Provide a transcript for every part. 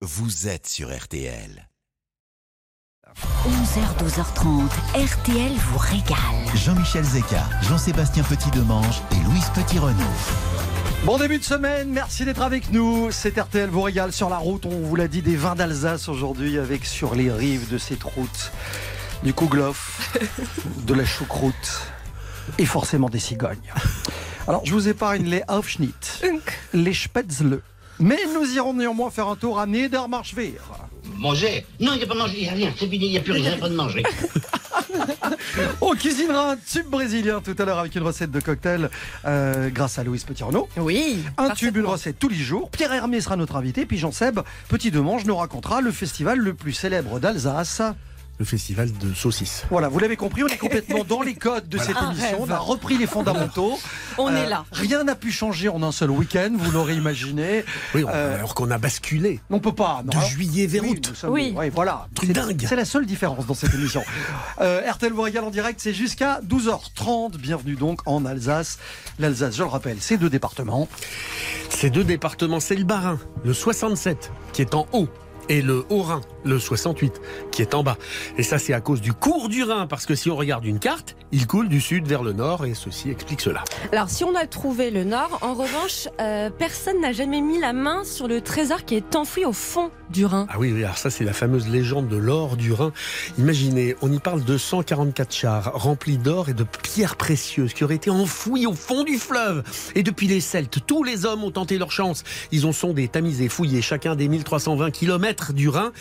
vous êtes sur RTL. 11h, 12h30, RTL vous régale. Jean-Michel Zeka, Jean-Sébastien Petit-Demange et Louise Petit-Renaud. Bon début de semaine, merci d'être avec nous. C'est RTL vous régale sur la route. On vous l'a dit, des vins d'Alsace aujourd'hui avec sur les rives de cette route du kouglof, de la choucroute et forcément des cigognes. Alors je vous épargne les Aufschnitt, les Spätzle. Mais nous irons néanmoins faire un tour à Niedermarschwehr. Manger Non, il n'y a pas de manger, il n'y a rien, c'est fini, il n'y a plus rien, il n'y a pas de manger. On cuisinera un tube brésilien tout à l'heure avec une recette de cocktail euh, grâce à Louise Petit-Renaud. Oui. Un tube, une recette tous les jours. Pierre Hermé sera notre invité. Puis Jean-Seb, Petit Demange, nous racontera le festival le plus célèbre d'Alsace. Le festival de saucisses. Voilà, vous l'avez compris, on est complètement dans les codes de cette Un émission. rêve. On a repris les fondamentaux. On Euh, est là. Rien n'a pu changer en un seul week-end, vous l'aurez imaginé. Oui, on- Euh, alors qu'on a basculé On peut pas. non. de Alors- juillet vers Oui, août. sommes- Oui. ouais, voilà. Truc C'est- dingue. C'est la seule différence dans cette émission. euh, RTL vous régale en direct, c'est jusqu'à 12h30. Bienvenue donc en Alsace. L'Alsace, je le rappelle, c'est deux départements. Ces deux départements, c'est le Bas-Rhin, le 67, qui est en haut, et le Haut-Rhin, le 68, qui est en bas. Et ça, c'est à cause du cours du Rhin, parce que si on regarde une carte, il coule du sud vers le nord, et ceci explique cela. Alors, si on a trouvé le nord, en revanche, euh, personne n'a jamais mis la main sur le trésor qui est enfoui au fond du Rhin. Ah oui, oui, alors ça, c'est la fameuse légende de l'or du Rhin. Imaginez, on y parle de 144 chars remplis d'or et de pierres précieuses qui auraient été enfouis au fond du fleuve. Et depuis les Celtes, tous les hommes ont tenté leur chance. Ils ont sondé, tamisé, fouillé chacun des 1320 du Rhin.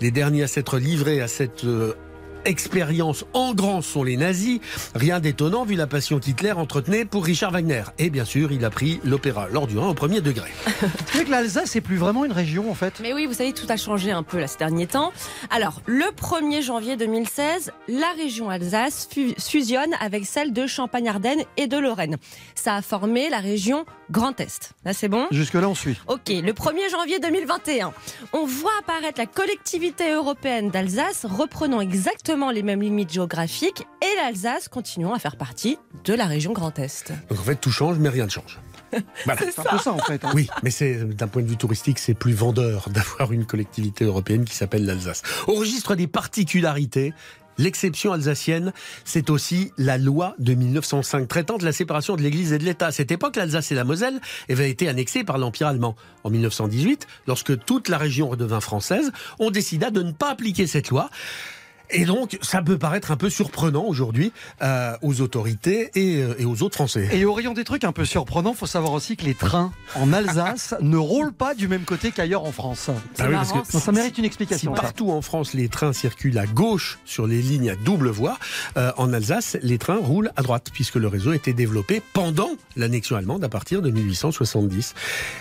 Les derniers à s'être livrés à cette euh, expérience en grand sont les nazis. Rien d'étonnant vu la passion qu'Hitler entretenait pour Richard Wagner. Et bien sûr, il a pris l'opéra l'or du Rhin au premier degré. Tu sais que l'Alsace, c'est plus vraiment une région en fait. Mais oui, vous savez, tout a changé un peu là, ces derniers temps. Alors, le 1er janvier 2016, la région Alsace fu- fusionne avec celle de Champagne-Ardenne et de Lorraine. Ça a formé la région Grand Est. Là, c'est bon? Jusque-là, on suit. Ok, le 1er janvier 2021, on voit apparaître la collectivité européenne d'Alsace, reprenant exactement les mêmes limites géographiques, et l'Alsace continuant à faire partie de la région Grand Est. Donc en fait, tout change, mais rien ne change. Voilà. C'est un peu ça en fait. hein. Oui, mais c'est d'un point de vue touristique, c'est plus vendeur d'avoir une collectivité européenne qui s'appelle l'Alsace. Au registre des particularités, l'exception alsacienne, c'est aussi la loi de 1905 traitant de la séparation de l'Église et de l'État. À cette époque, l'Alsace et la Moselle avaient été annexées par l'Empire allemand. En 1918, lorsque toute la région redevint française, on décida de ne pas appliquer cette loi. Et donc, ça peut paraître un peu surprenant aujourd'hui euh, aux autorités et, euh, et aux autres Français. Et au rayon des trucs un peu surprenants, faut savoir aussi que les trains en Alsace ne roulent pas du même côté qu'ailleurs en France. Ah oui, parce marrant. que Donc, ça mérite une explication. partout en France les trains circulent à gauche sur les lignes à double voie, euh, en Alsace les trains roulent à droite puisque le réseau a été développé pendant l'annexion allemande à partir de 1870.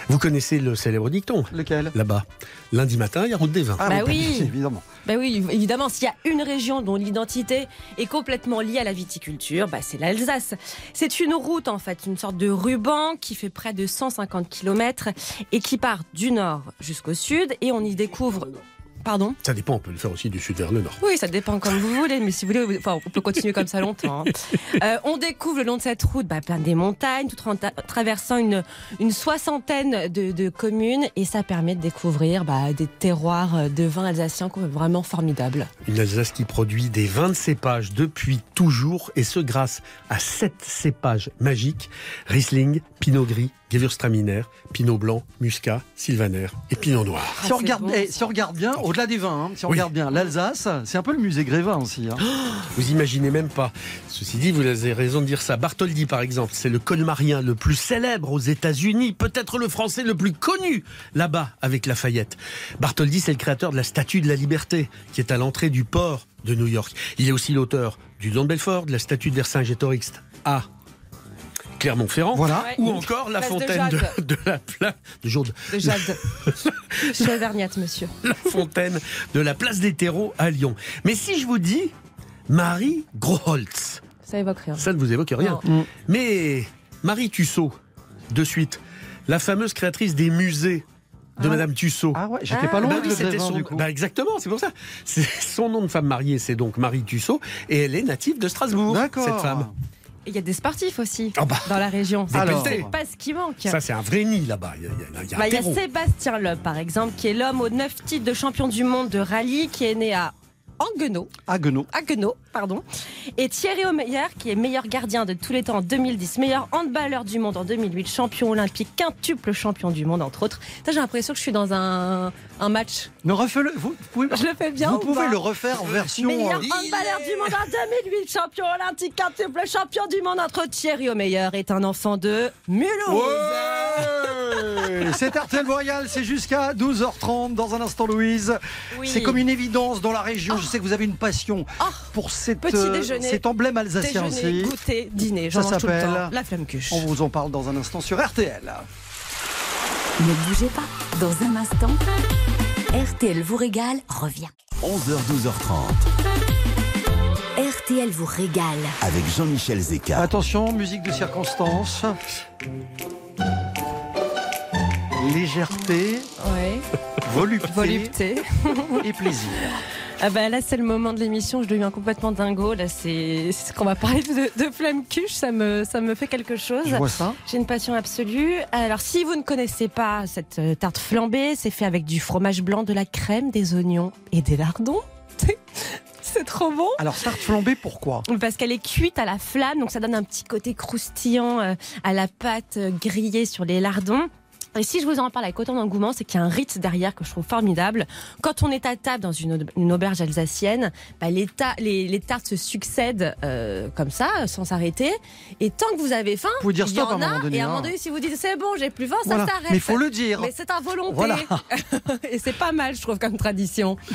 Vous connaissez le célèbre dicton Lequel? là-bas. Lundi matin, il y a route des vins. Ah, Bah oui. évidemment. Ben oui, évidemment, s'il y a une région dont l'identité est complètement liée à la viticulture, bah c'est l'Alsace. C'est une route, en fait, une sorte de ruban qui fait près de 150 km et qui part du nord jusqu'au sud et on y découvre... Pardon Ça dépend, on peut le faire aussi du sud vers le nord. Oui, ça dépend comme vous voulez, mais si vous voulez, enfin, on peut continuer comme ça longtemps. hein. Euh, on découvre le long de cette route bah, plein des montagnes, tout en traversant une, une soixantaine de, de communes, et ça permet de découvrir bah, des terroirs de vins alsaciens qui sont vraiment formidables. Une Alsace qui produit des vins de cépages depuis toujours, et ce grâce à sept cépages magiques Riesling, Pinot Gris, Gewürztraminer, Pinot Blanc, Muscat, Sylvaner et Pinot Noir. Ah, Si on, regarde, bon, eh, ça. si on regarde bien, au-delà des vins, hein, si on Oui. regarde bien, l'Alsace, c'est un peu le musée Grévin aussi. hein. Vous imaginez même pas. Ceci dit, vous avez raison de dire ça. Bartholdi, par exemple, c'est le colmarien le plus célèbre aux États-Unis, peut-être le français le plus connu là-bas avec Lafayette. Bartholdi, c'est le créateur de la Statue de la Liberté, qui est à l'entrée du port de New York. Il est aussi l'auteur du Don de Belfort, de la Statue de Vercingétorix à Clermont-Ferrand. Voilà. Ouais. Ou encore la Place fontaine de, la place de Jaude, De Jade. Chevergnat, monsieur. la fontaine de la place des terreaux à Lyon. Mais si je vous dis Marie Groholtz, Ça évoque rien. ça ne vous évoque rien. Non. Mais Marie Tussaud, de suite, la fameuse créatrice des musées de Ah. Madame Tussaud. Ah ouais, j'étais Ah. pas loin Bah oui, c'était son... du coup. bah exactement, c'est pour ça. C'est son nom de femme mariée, c'est donc Marie Tussaud, et elle est native de Strasbourg, D'accord. cette femme. Il y a des sportifs aussi Ah bah. dans la région. C'est pas ce qui manque. Ça, c'est un vrai nid là-bas. Il y a, il y a- il y a un Bah, Il y a terreau. Sébastien Loeb, par exemple, qui est l'homme aux 9 titres de champion du monde de rallye, qui est né à Anguenau, Haguenau. Haguenau, pardon. Et Thierry Omeyer, qui est meilleur gardien de tous les temps en 2010, meilleur handballeur du monde en 2008, champion olympique, quintuple champion du monde, entre autres. J'ai l'impression que je suis dans un, un match. Ne refais-le. Vous, pouvez, Je le fais bien vous ou pouvez le refaire en version. Meilleur euh, handballeur du monde en 2008, champion olympique, quintuple champion du monde entre Thierry Omeyer est un enfant de Mulhouse. Ouais C'est RTL Royal, c'est jusqu'à 12h30 dans un instant Louise. Oui. C'est comme une évidence dans la région. Je sais que vous avez une passion Oh. pour euh, déjeuner. cet emblème alsacien Déjeuner, aussi. goûter, dîner, Ça j'en mange tout le s'appelle temps. La flamme cuche. On vous en parle dans un instant sur RTL. Ne bougez pas. Dans un instant, RTL vous régale revient. 11h-12h30 RTL vous régale. avec Jean-Michel Zeka. Attention, musique de circonstance. Légèreté, Ouais. volupté, Volupté. et plaisir. Ah bah là c'est le moment de l'émission, je deviens complètement dingo. Là c'est ce qu'on va parler de, de flamme cuche, ça me, ça me fait quelque chose. Je vois ça. J'ai une passion absolue. Alors si vous ne connaissez pas cette euh, tarte flambée, c'est fait avec du fromage blanc, de la crème, des oignons et des lardons. C'est trop bon. Alors, tarte flambée, pourquoi? Parce qu'elle est cuite à la flamme, donc ça donne un petit côté croustillant euh, à la pâte euh, grillée sur les lardons. Et si je vous en parle avec autant d'engouement, c'est qu'il y a un rite derrière que je trouve formidable. Quand on est à table dans une, au- une auberge alsacienne, bah, les, ta- les, les tartes se succèdent euh, comme ça, sans s'arrêter. Et tant que vous avez faim, Vous pouvez dire il y stop à en un moment a. donné, et à un hein. moment donné, si vous dites c'est bon, j'ai plus faim, Voilà. ça s'arrête. Mais il faut le dire. Mais c'est à volonté. Voilà. et c'est pas mal, je trouve, comme tradition.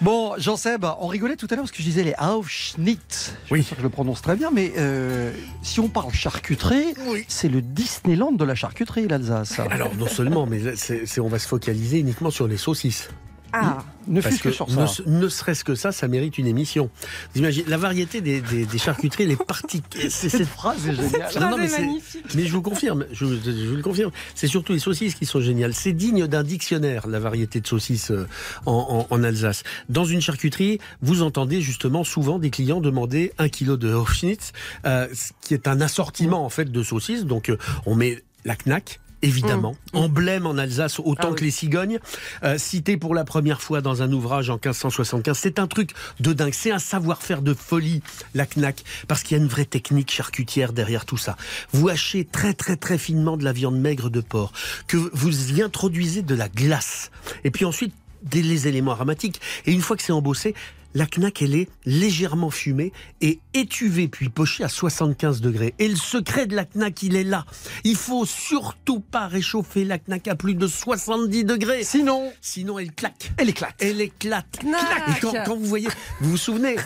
Bon, Jean-Seb, on rigolait tout à l'heure parce que je disais les Aufschnitt. Je Oui. suis sûr que je le prononce très bien, mais euh, si on parle charcuterie, c'est le Disneyland de la charcuterie, l'Alsace. Alors, non seulement, mais c'est- on va se focaliser uniquement sur les saucisses. Ah, ne Parce fût-ce que, que sur ça. ne, ne serait-ce que ça, ça mérite une émission. Vous imaginez, la variété des, des, des charcuteries, les particules. Cette phrase est géniale. Non, non, mais magnifique. Mais je vous confirme, je, vous- je vous le confirme, c'est surtout les saucisses qui sont géniales. C'est digne d'un dictionnaire, la variété de saucisses euh, en, en- en Alsace. Dans une charcuterie, vous entendez justement souvent des clients demander un kilo de Hofschnitz, euh, ce qui est un assortiment en fait de saucisses. Donc euh, on met la knack. Évidemment, emblème en Alsace autant Mmh. Ah oui. que les cigognes, euh, cité pour la première fois dans un ouvrage en 1575. C'est un truc de dingue, c'est un savoir-faire de folie, la knack, parce qu'il y a une vraie technique charcutière derrière tout ça. Vous hachez très très très finement de la viande maigre de porc, que vous y introduisez de la glace, et puis ensuite des les éléments aromatiques. Et une fois que c'est embossé, la knack, elle est légèrement fumée et étuvée puis pochée à 75 degrés. Et le secret de la knack, il est là. Il faut surtout pas réchauffer la knack à plus de 70 degrés. Sinon, Sinon, elle claque. elle éclate. Elle éclate. Knack. Et quand, quand vous voyez, vous vous souvenez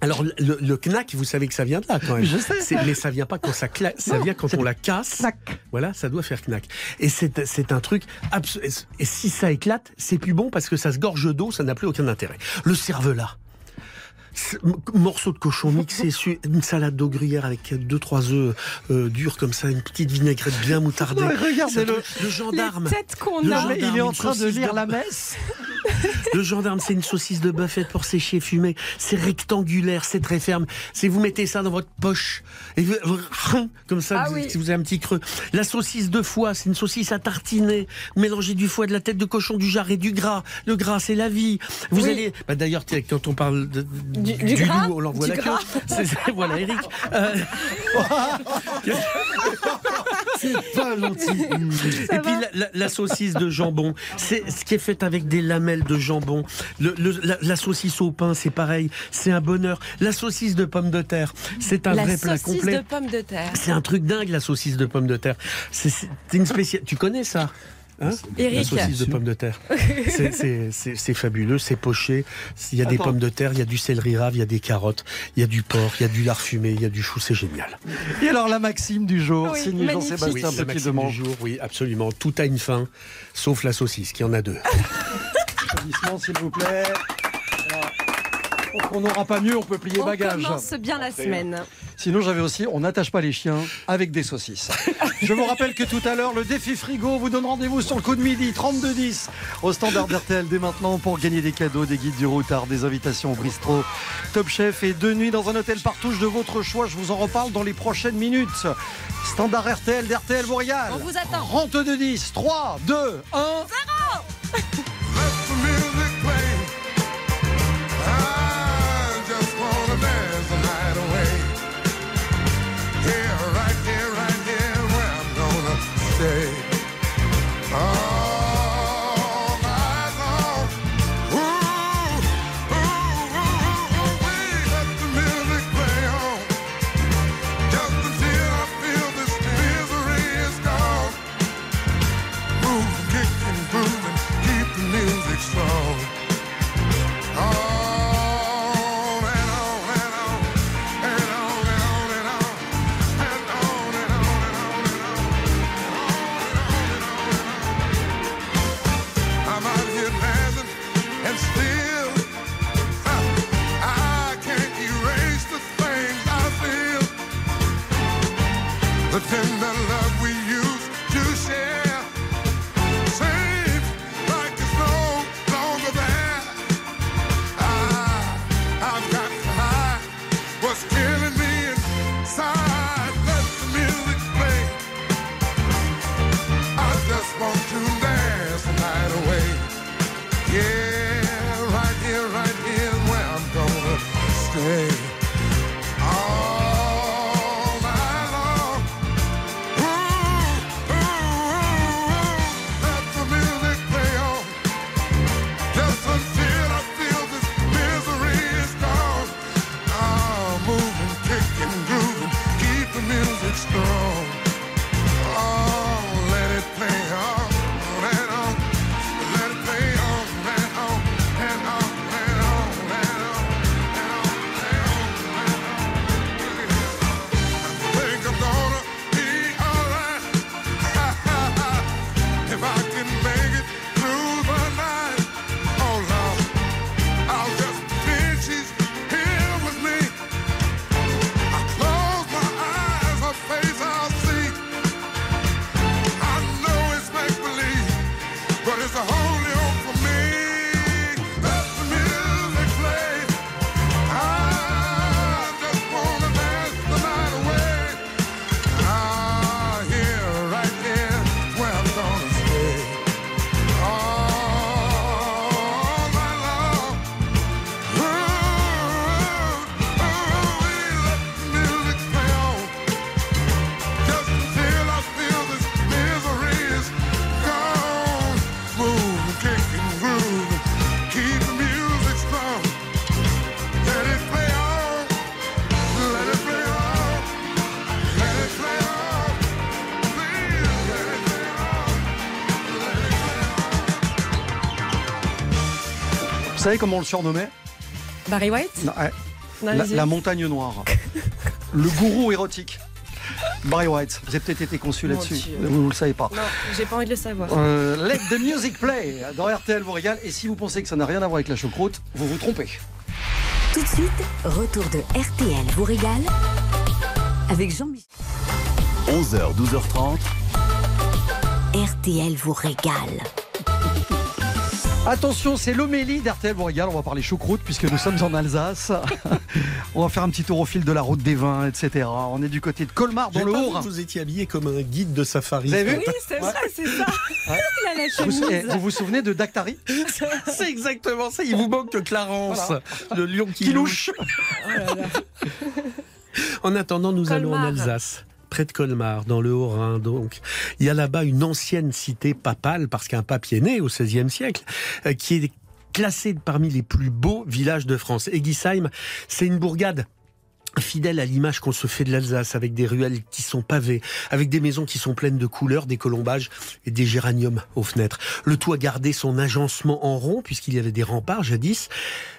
alors le, le knack, vous savez que ça vient de là quand même. Je sais. Mais ça vient pas quand ça claque, ça vient quand on la casse. Knack. Voilà, ça doit faire knack. Et c'est c'est un truc abs- Et si ça éclate, c'est plus bon parce que ça se gorge d'eau, ça n'a plus aucun intérêt. Le cervelas. Morceau de cochon mixé sur une salade d'eau gruyère avec deux trois œufs euh, durs comme ça, une petite vinaigrette bien moutardée. Regardez-le. Le gendarme. Qu'on a. gendarme, il est en train de lire de- la messe. Le gendarme, c'est une saucisse de buffet pour sécher fumer. C'est rectangulaire, c'est très ferme. C'est vous mettez ça dans votre poche et vous, comme ça, Ah vous- oui. si vous avez un petit creux. La saucisse de foie, c'est une saucisse à tartiner. Vous mélangez du foie, de la tête de cochon, du jarret, du gras. Le gras, c'est la vie. Vous Oui. allez, bah, d'ailleurs, quand on parle de- Du- du gras loup, on l'envoie la queue. voilà, Eric. Euh, Pas gentil. et puis la, la- la saucisse de jambon, c'est ce qui est fait avec des lamelles de jambon. Le, le- la, la saucisse au pain, c'est pareil, c'est un bonheur. La saucisse de pommes de terre, c'est un La vrai plat saucisse complet. de pommes de terre. C'est un truc dingue la saucisse de pommes de terre. C'est c'est une spéciale. Tu connais ça? Hein la saucisse de pommes de terre. C'est- fabuleux, c'est poché. Il y a des pommes de terre, il y a du céleri rave, il y a des carottes, il y a du porc, il y a du lard fumé, il y a du chou, c'est génial. Et alors la maxime du jour, Oui. Jean-Sébastien la Petit maxime de du Manche. jour, oui, absolument. Tout a une fin, sauf la saucisse, qui en a deux. Applaudissements, s'il vous plaît on n'aura pas mieux, on peut plier bagages. On commence bien la semaine. Sinon, j'avais aussi, on n'attache pas les chiens avec des saucisses. Je vous rappelle que tout à l'heure, le défi frigo vous donne rendez-vous sur le coup de midi, 32-10, au standard d'RTL dès maintenant pour gagner des cadeaux, des guides du routard, des invitations au bistrot, Top Chef et deux nuits dans un hôtel partouche de votre choix. Je vous en reparle dans les prochaines minutes. Standard RTL d'RTL Boréal. On vous attend. 32-10, 3, 2, 1. 0 Vous savez comment on le surnommait Barry White Non, ouais. Non, la, montagne noire. le gourou érotique. Barry White. Vous avez peut-être été conçu là-dessus. Vous ne le savez pas. Non, j'ai pas envie de le savoir. Euh, let the music play dans RTL vous régale. Et si vous pensez que ça n'a rien à voir avec la choucroute, vous vous trompez. Tout de suite, retour de RTL vous régale avec Jean-Michel. 11h, 12h30. RTL vous régale. Attention, c'est l'homélie d'RTL vous régale. On va parler choucroute puisque nous sommes en Alsace. On va faire un petit tour au fil de la route des vins, etc. On est du côté de Colmar, dans le que Vous étiez habillé comme un guide de safari. Vous avez vu Oui, c'est vrai, c'est ça. Il a la vous, eh, vous vous souvenez de Dactari C'est exactement ça. Il vous manque que Clarence, Voilà. le lion qui, qui louche. louche Oh là là. En attendant, nous allons en. Alsace. Près de Colmar, dans le Haut-Rhin, donc. Il y a là-bas une ancienne cité papale, parce qu'un pape y est né au XVIe siècle, euh, qui est classée parmi les plus beaux villages de France. Egisheim, c'est une bourgade fidèle à l'image qu'on se fait de l'Alsace, avec des ruelles qui sont pavées, avec des maisons qui sont pleines de couleurs, des colombages et des géraniums aux fenêtres. Le tout a gardé son agencement en rond, puisqu'il y avait des remparts jadis.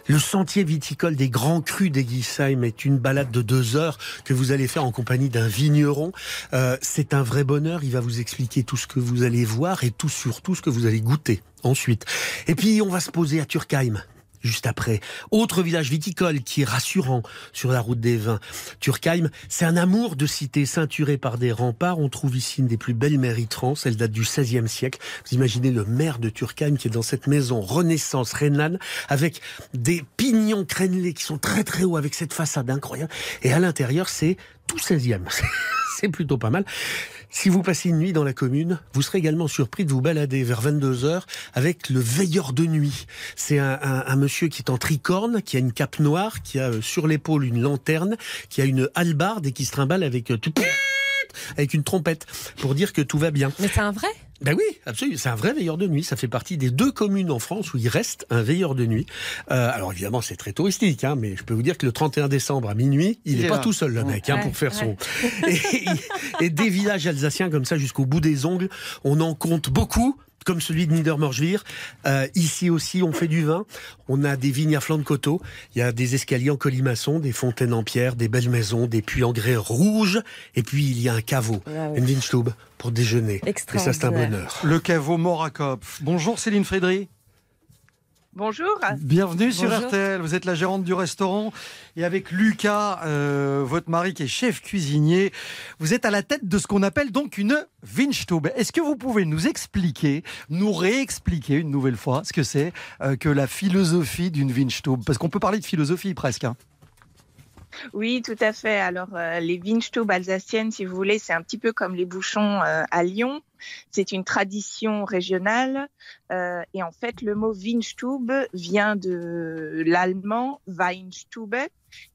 Le sentier viticole des Grands Crus d'Egisheim est une balade de deux heures que vous allez faire en compagnie d'un vigneron. Euh, c'est un vrai bonheur, il va vous expliquer tout ce que vous allez voir et tout surtout ce que vous allez goûter ensuite. Et puis on va se poser à Turkheim juste après. Autre village viticole qui est rassurant sur la route des vins. Turkheim, c'est un amour de cité ceinturée par des remparts. On trouve ici une des plus belles mairies trans. Elle date du XVIe siècle. Vous imaginez le maire de Turkheim qui est dans cette maison Renaissance rhénane avec des pignons crénelés qui sont très très hauts avec cette façade incroyable. Et à l'intérieur, c'est tout 16e. C'est plutôt pas mal. Si vous passez une nuit dans la commune, vous serez également surpris de vous balader vers 22h avec le veilleur de nuit. C'est un, un- un monsieur qui est en tricorne, qui a une cape noire, qui a euh, sur l'épaule une lanterne, qui a une hallebarde et qui se trimballe avec, euh, avec une trompette pour dire que tout va bien. Mais c'est un vrai? Ben oui, absolument. C'est un vrai veilleur de nuit. Ça fait partie des deux communes en France où il reste un veilleur de nuit. Euh, alors évidemment, c'est très touristique, hein, mais je peux vous dire que le 31 décembre à minuit, il n'est est pas tout seul, le mec, hein, pour faire ouais. son. Et, et des villages alsaciens comme ça jusqu'au bout des ongles, on en compte beaucoup. Comme celui de Niedermorschwihr. Euh, ici aussi, on fait du vin. On a des vignes à flanc de coteau. Il y a des escaliers en colimaçon, des fontaines en pierre, des belles maisons, des puits en grès rouge. Et puis, il y a un caveau, ouais. une Windstube, pour déjeuner. Et ça, c'est un bonheur. Le caveau Morakopf. Bonjour Céline Frédry. Bonjour. Bienvenue sur. RTL. Vous êtes la gérante du restaurant et avec Lucas, euh, votre mari qui est chef cuisinier, vous êtes à la tête de ce qu'on appelle donc une Windstube. Est-ce que vous pouvez nous expliquer, nous réexpliquer une nouvelle fois ce que c'est euh, que la philosophie d'une Windstube Parce qu'on peut parler de philosophie presque. hein. Oui, tout à fait. Alors, euh, les Windstube alsaciennes, si vous voulez, c'est un petit peu comme les bouchons euh, à Lyon. C'est une tradition régionale. euh, et en fait, le mot Windstube vient de l'allemand Weinstube.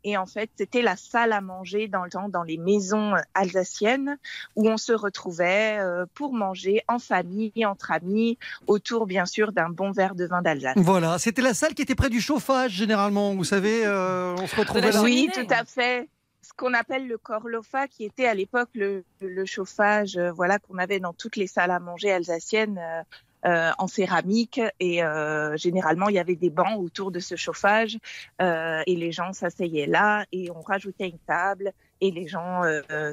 Et en fait, c'était la salle à manger dans le temps, dans les maisons alsaciennes, où on se retrouvait euh, pour manger en famille, entre amis, autour, bien sûr, d'un bon verre de vin d'Alsace. Voilà, c'était la salle qui était près du chauffage généralement. Vous savez, euh, on se retrouvait la là. Oui, tout à fait. Ce qu'on appelle le corlofa, qui était à l'époque le, chauffage, euh, voilà, qu'on avait dans toutes les salles à manger alsaciennes euh, euh, en céramique. Et généralement, il y avait des bancs autour de ce chauffage et les gens s'asseyaient là et on rajoutait une table et les gens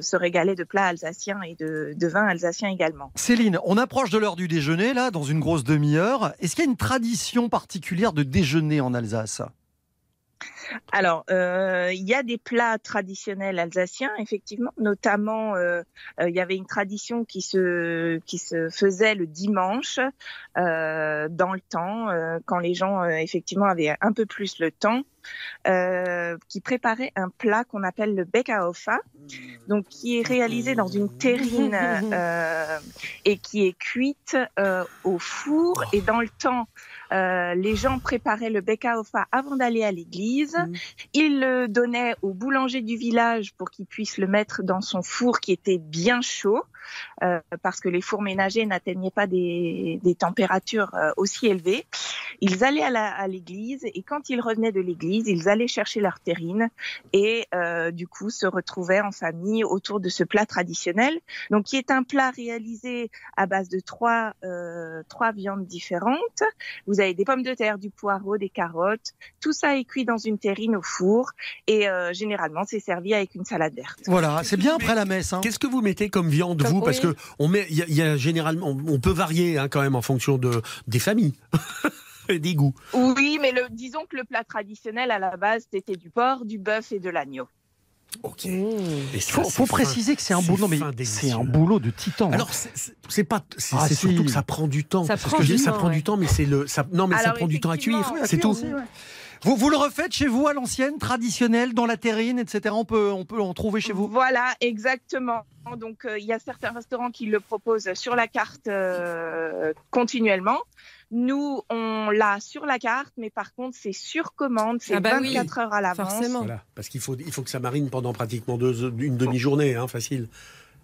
se régalaient de plats alsaciens et de, de vins alsaciens également. Céline, on approche de l'heure du déjeuner, là, dans une grosse demi-heure. Est-ce qu'il y a une tradition particulière de déjeuner en Alsace? Alors, euh, il y a des plats traditionnels alsaciens, effectivement. Notamment, euh, euh, il y avait une tradition qui se qui se faisait le dimanche dans le temps, quand les gens effectivement avaient un peu plus le temps, euh, qui préparait un plat qu'on appelle le Beckahofa, donc qui est réalisé dans une terrine euh, et qui est cuite euh, au four. Et dans le temps, les gens préparaient le Beckahofa avant d'aller à l'église. Ils le donnaient au boulanger du village pour qu'il puisse le mettre dans son four qui était bien chaud, euh, parce que les fours ménagers n'atteignaient pas des, des températures euh, aussi élevées. Ils allaient à la- à l'église et quand ils revenaient de l'église, ils allaient chercher leur terrine et euh, du coup se retrouvaient en famille autour de ce plat traditionnel, donc qui est un plat réalisé à base de trois euh, trois viandes différentes. Vous avez des pommes de terre, du poireau, des carottes. Tout ça est cuit dans une terrine au four et euh, généralement c'est servi avec une salade verte. Voilà, c'est bien après la messe. hein. Qu'est-ce que vous mettez comme viande, Comme- vous Parce oui. que on met, il y, a- il y a généralement, on, on peut varier hein, quand même en fonction de des familles et des goûts. Oui, mais le, disons que le plat traditionnel à la base c'était du porc, du bœuf et de l'agneau. Ok. Mmh. Et ça, Faut, préciser que c'est un boulot, mais c'est un boulot de titan. hein. Alors c'est- pas, c'est Ah, surtout que ça prend du temps. Ça C'est ce prend que je du dis, ça temps, prend ouais. du temps, mais c'est le, ça, non mais ça prend du temps à cuire, c'est tout. vous, vous le refaites chez vous à l'ancienne, traditionnel, dans la terrine, etc. On peut, on peut en trouver chez vous. Voilà, exactement. Donc euh, il y a certains restaurants qui le proposent sur la carte euh, continuellement. Nous, on l'a sur la carte, mais par contre, c'est sur commande, c'est Ah bah oui, 24 heures à l'avance. Voilà, parce qu'il faut, il faut que ça marine pendant pratiquement deux, une demi-journée, hein, facile.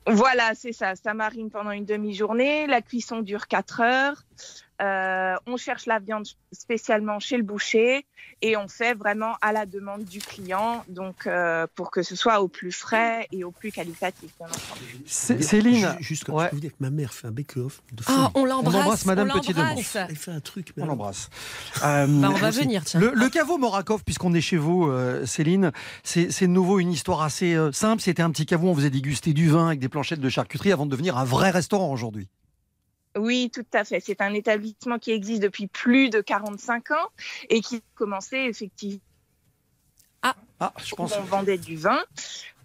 Voilà, c'est ça. Ça marine pendant une demi-journée. La cuisson dure 4 heures. Euh, on cherche la viande spécialement chez le boucher et on fait vraiment à la demande du client, donc euh, pour que ce soit au plus frais et au plus qualitatif. bien entendu. C- Céline, Ju- juste comme ouais. je peux vous dire que ma mère fait un bake-off de. Ah, on l'embrasse. On embrasse Madame on Petit-Demange. l'embrasse. Elle fait un truc. mais on l'embrasse. Euh, Bah, on va venir, tiens. Le, le caveau Morakov, puisqu'on est chez vous, euh, Céline, c'est c'est de nouveau une histoire assez euh, simple. C'était un petit caveau, on faisait déguster du vin avec des planchettes de charcuterie avant de devenir un vrai restaurant aujourd'hui. Oui, tout à fait. C'est un établissement qui existe depuis plus de 45 ans et qui a commencé effectivement Ah, je pense. on vendait du vin.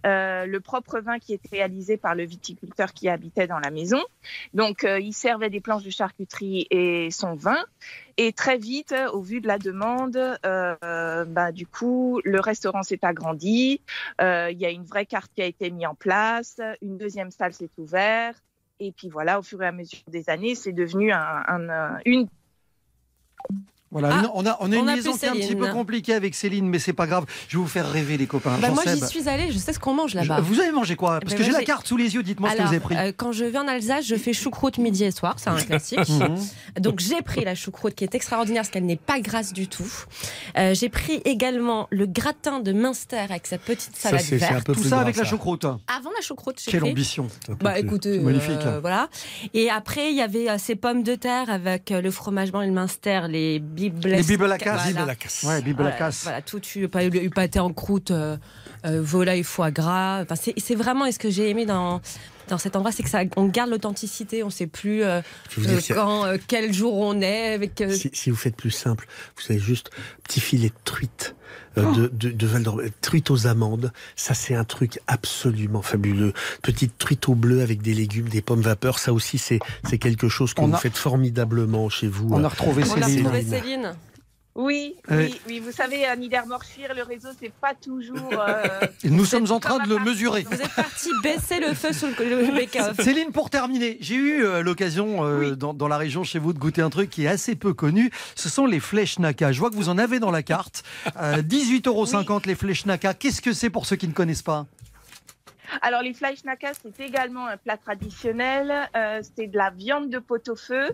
Euh, le propre vin qui était réalisé par le viticulteur qui habitait dans la maison. Donc, euh, il servait des planches de charcuterie et son vin. Et très vite, au vu de la demande, euh, bah, du coup, le restaurant s'est agrandi. Euh, Il y a une vraie carte qui a été mise en place. Une deuxième salle s'est ouverte. Et puis voilà, au fur et à mesure des années, c'est devenu un, un- une Voilà, Ah, on a, on a on une a liaison qui est un petit Céline. peu compliquée avec Céline, mais c'est pas grave. Je vais vous faire rêver, les copains. Bah, moi, j'y suis allée, je sais ce qu'on mange là-bas. Vous avez mangé quoi? Parce Ben, que j'ai la carte sous les yeux, dites-moi ce que vous avez pris. euh, quand je vais en Alsace, je fais choucroute midi et soir, c'est un classique. Mhm. Donc j'ai pris la choucroute qui est extraordinaire parce qu'elle n'est pas grasse du tout. Euh, j'ai pris également le gratin de Munster avec sa petite Ça, salade c'est c'est un verte. peu Tout ça avec la ça. choucroute. Avant la choucroute, j'ai Quelle pris. ambition. Bah écoutez, magnifique. euh, voilà. Et après, il y avait euh, ces pommes de terre avec euh, le fromage blanc et le Munster, les bibes. Les à casse. Casse. Ouais, Voilà, casse. Voilà, tout tu pas eu pâté en croûte, euh, euh, volaille, foie gras. Enfin, c'est c'est vraiment ce que j'ai aimé dans dans cet endroit, c'est que ça, on garde l'authenticité. On sait plus euh, euh, quand, euh, quel jour on est avec. euh, Si, si vous faites plus simple, vous avez juste petit filet de truite euh, de, de, de Val d'Or- truite aux amandes. Ça, c'est un truc absolument fabuleux. Petite truite au bleu avec des légumes, des pommes vapeur. Ça aussi, c'est c'est quelque chose que On vous a- faites formidablement chez vous. On euh. a retrouvé on a Céline. retrouvé Céline. Céline. Oui, oui, oui. Vous savez, à Niedermorschir, le réseau, c'est pas toujours. euh, Nous sommes en train de le mesurer. Vous êtes parti baisser le feu sur le, bake-off. Céline, pour terminer, j'ai eu euh, l'occasion euh, Oui. dans, dans la région chez vous de goûter un truc qui est assez peu connu. Ce sont les flèches naka. Je vois que vous en avez dans la carte. Euh, 18,50 euros les flèches naka. Qu'est-ce que c'est pour ceux qui ne connaissent pas? Alors, les fleischnakas, c'est également un plat traditionnel. Euh, c'est de la viande de pot-au-feu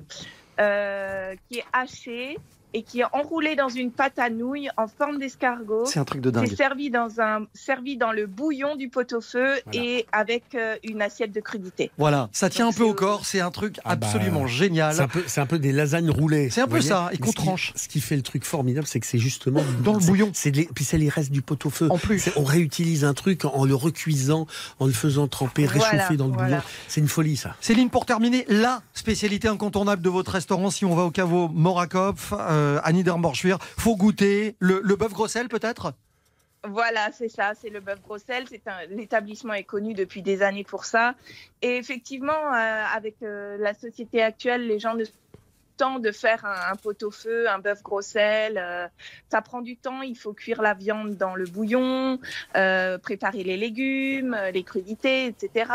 euh, qui est hachée et qui est enroulée dans une pâte à nouilles en forme d'escargot. C'est un truc de C'est dingue. servi dans un servi dans le bouillon du pot-au-feu Voilà. et avec euh, une assiette de crudité. Voilà, ça tient un peu au c'est- corps. C'est un truc Ah bah, absolument génial. C'est un, peu, c'est un peu des lasagnes roulées. C'est un peu voyez ça, et qu'on tranche. Ce qui fait le truc formidable, c'est que c'est justement Dans le c'est- bouillon. C'est les, puis c'est les restes du pot au feu. En plus. C'est- On réutilise un truc en le recuisant, en le faisant tremper, Voilà, réchauffer dans le voilà. bouillon. C'est une folie, ça. Céline, pour terminer, la spécialité incontournable de votre restaurant, si on va au caveau Morakopf, euh, à Niedermorschwihr, faut goûter le, bœuf grossel peut-être? Voilà, c'est ça, c'est le bœuf Grossel. C'est l'établissement est connu depuis des années pour ça. Et effectivement, euh, avec euh, la société actuelle, les gens ne temps de faire un, pot-au-feu, un bœuf grossel. euh, ça prend du temps. Il faut cuire la viande dans le bouillon, euh, préparer les légumes, euh, les crudités, etc.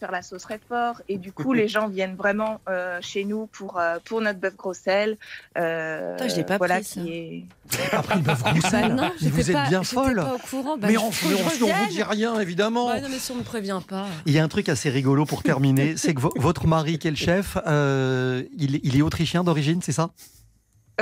Faire la sauce fort. Et du coup, les gens viennent vraiment euh, chez nous pour euh, pour notre bœuf grossel. Euh, Putain, je l'ai pas voilà, pris, ça. qui est Après le bœuf Bah grossel, non, mais j'étais vous êtes pas- bien folle. pas au courant. Bah, mais on, mais on, on vous dit rien évidemment. Ouais, non, mais si on me prévient pas. Il y a un truc assez rigolo pour terminer, c'est que vo- votre mari, qui est le chef, euh, il, il est autrichien d'origine, c'est ça?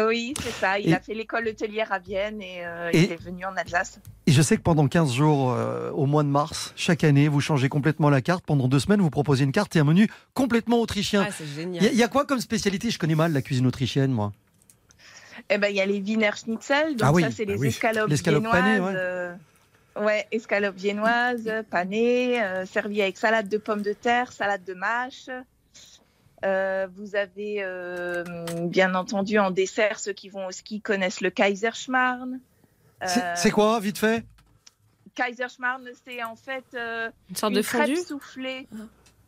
Oui, c'est ça. Il Et- a fait l'école hôtelière à Vienne et, euh, Et- il est venu en Alsace. Et je sais que pendant 15 jours, euh, au mois de mars, chaque année, vous changez complètement la carte. Pendant deux semaines, vous proposez une carte et un menu complètement autrichien. Ouais, c'est génial. y, a- il y a quoi comme spécialité? Je connais mal la cuisine autrichienne, moi. Eh ben, il y a les Wiener Schnitzel. Donc Ah oui, ça, c'est bah les oui. escalopes viennoises. panée, ouais. euh, ouais, escalopes viennoises, panées, euh, servies avec salade de pommes de terre, salade de mâche. Euh, vous avez, euh, bien entendu, en dessert, ceux qui vont au ski connaissent le Kaiserschmarrn. C'est Euh, c'est quoi, vite fait? Kaiserschmarrn, c'est en fait euh, Une sorte une de crêpe soufflée.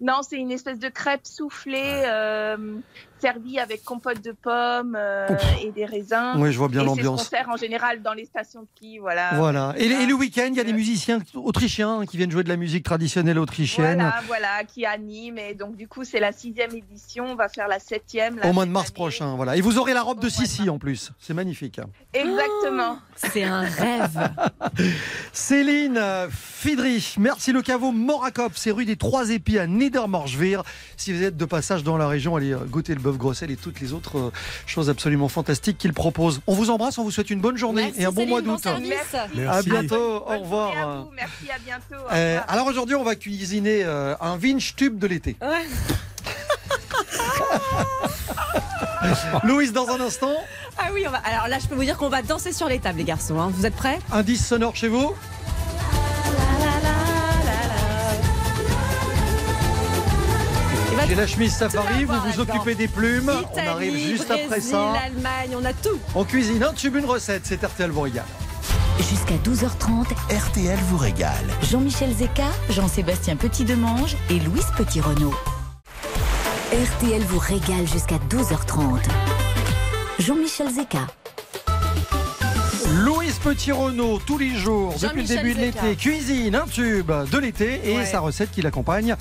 Non, c'est une espèce de crêpe soufflée euh, servie avec compote de pommes euh, et des raisins. Oui, je vois bien et c'est ce l'ambiance. en général dans les stations de ski, voilà. Voilà. Et, et le week-end, il y a des musiciens autrichiens qui viennent jouer de la musique traditionnelle autrichienne. Voilà, voilà, qui anime. Et donc, du coup, c'est la sixième édition. On va faire la septième. Au mois de mars année. prochain, voilà. Et vous aurez la robe de Au mois de Sissi en plus. C'est magnifique. Exactement. C'est un rêve. Céline euh, Fidrich, merci le caveau Morakop, c'est rue des Trois Épis à Niedermorschwihr. Si vous êtes de passage dans la région, allez euh, goûter le bœuf grossel et toutes les autres euh, choses absolument fantastiques qu'il propose. On vous embrasse, on vous souhaite une bonne journée Merci, et un bon mois bon d'août. service. Merci. À Merci. bientôt, au revoir. à vous. Merci, à bientôt. Au Euh, alors aujourd'hui, on va cuisiner euh, un vinch tube de l'été. Ouais. Louise, dans un instant, Ah oui, on va... alors là, je peux vous dire qu'on va danser sur les tables, les garçons. hein. Vous êtes prêts? Indice sonore chez vous. La chemise safari, vous vous occupez des plumes. on arrive juste Brésil, après ça. l'Allemagne, on a tout. On cuisine un tube, une recette. C'est RTL vous régale. Jusqu'à 12h30, RTL vous régale. Jean-Michel Zeka, Jean-Sébastien Petit-Demange et Louise Petit-Renault. RTL vous régale jusqu'à 12h30. Jean-Michel Zeka. Louise Petit-Renault, tous les jours, depuis le début de l'été, cuisine un tube de l'été et Ouais. sa recette qui l'accompagne.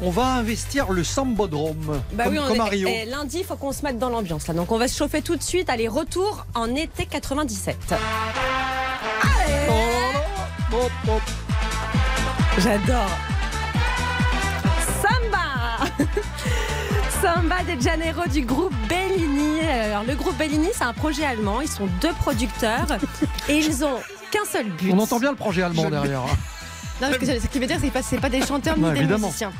On va investir le Sambodrome, Bah comme, oui, on comme est- à Rio. eh, lundi, il faut qu'on se mette dans l'ambiance là. Donc on va se chauffer tout de suite. Allez, retour en été 97. Oh, hop, hop. J'adore. Samba Samba de Janeiro du groupe Bellini. Alors, le groupe Bellini, c'est un projet allemand. Ils sont deux producteurs et ils ont qu'un seul but. On entend bien le projet allemand Je- derrière. Non, parce que ce qui veut dire, c'est pas, c'est pas des chanteurs ni Ouais, des évidemment. musiciens.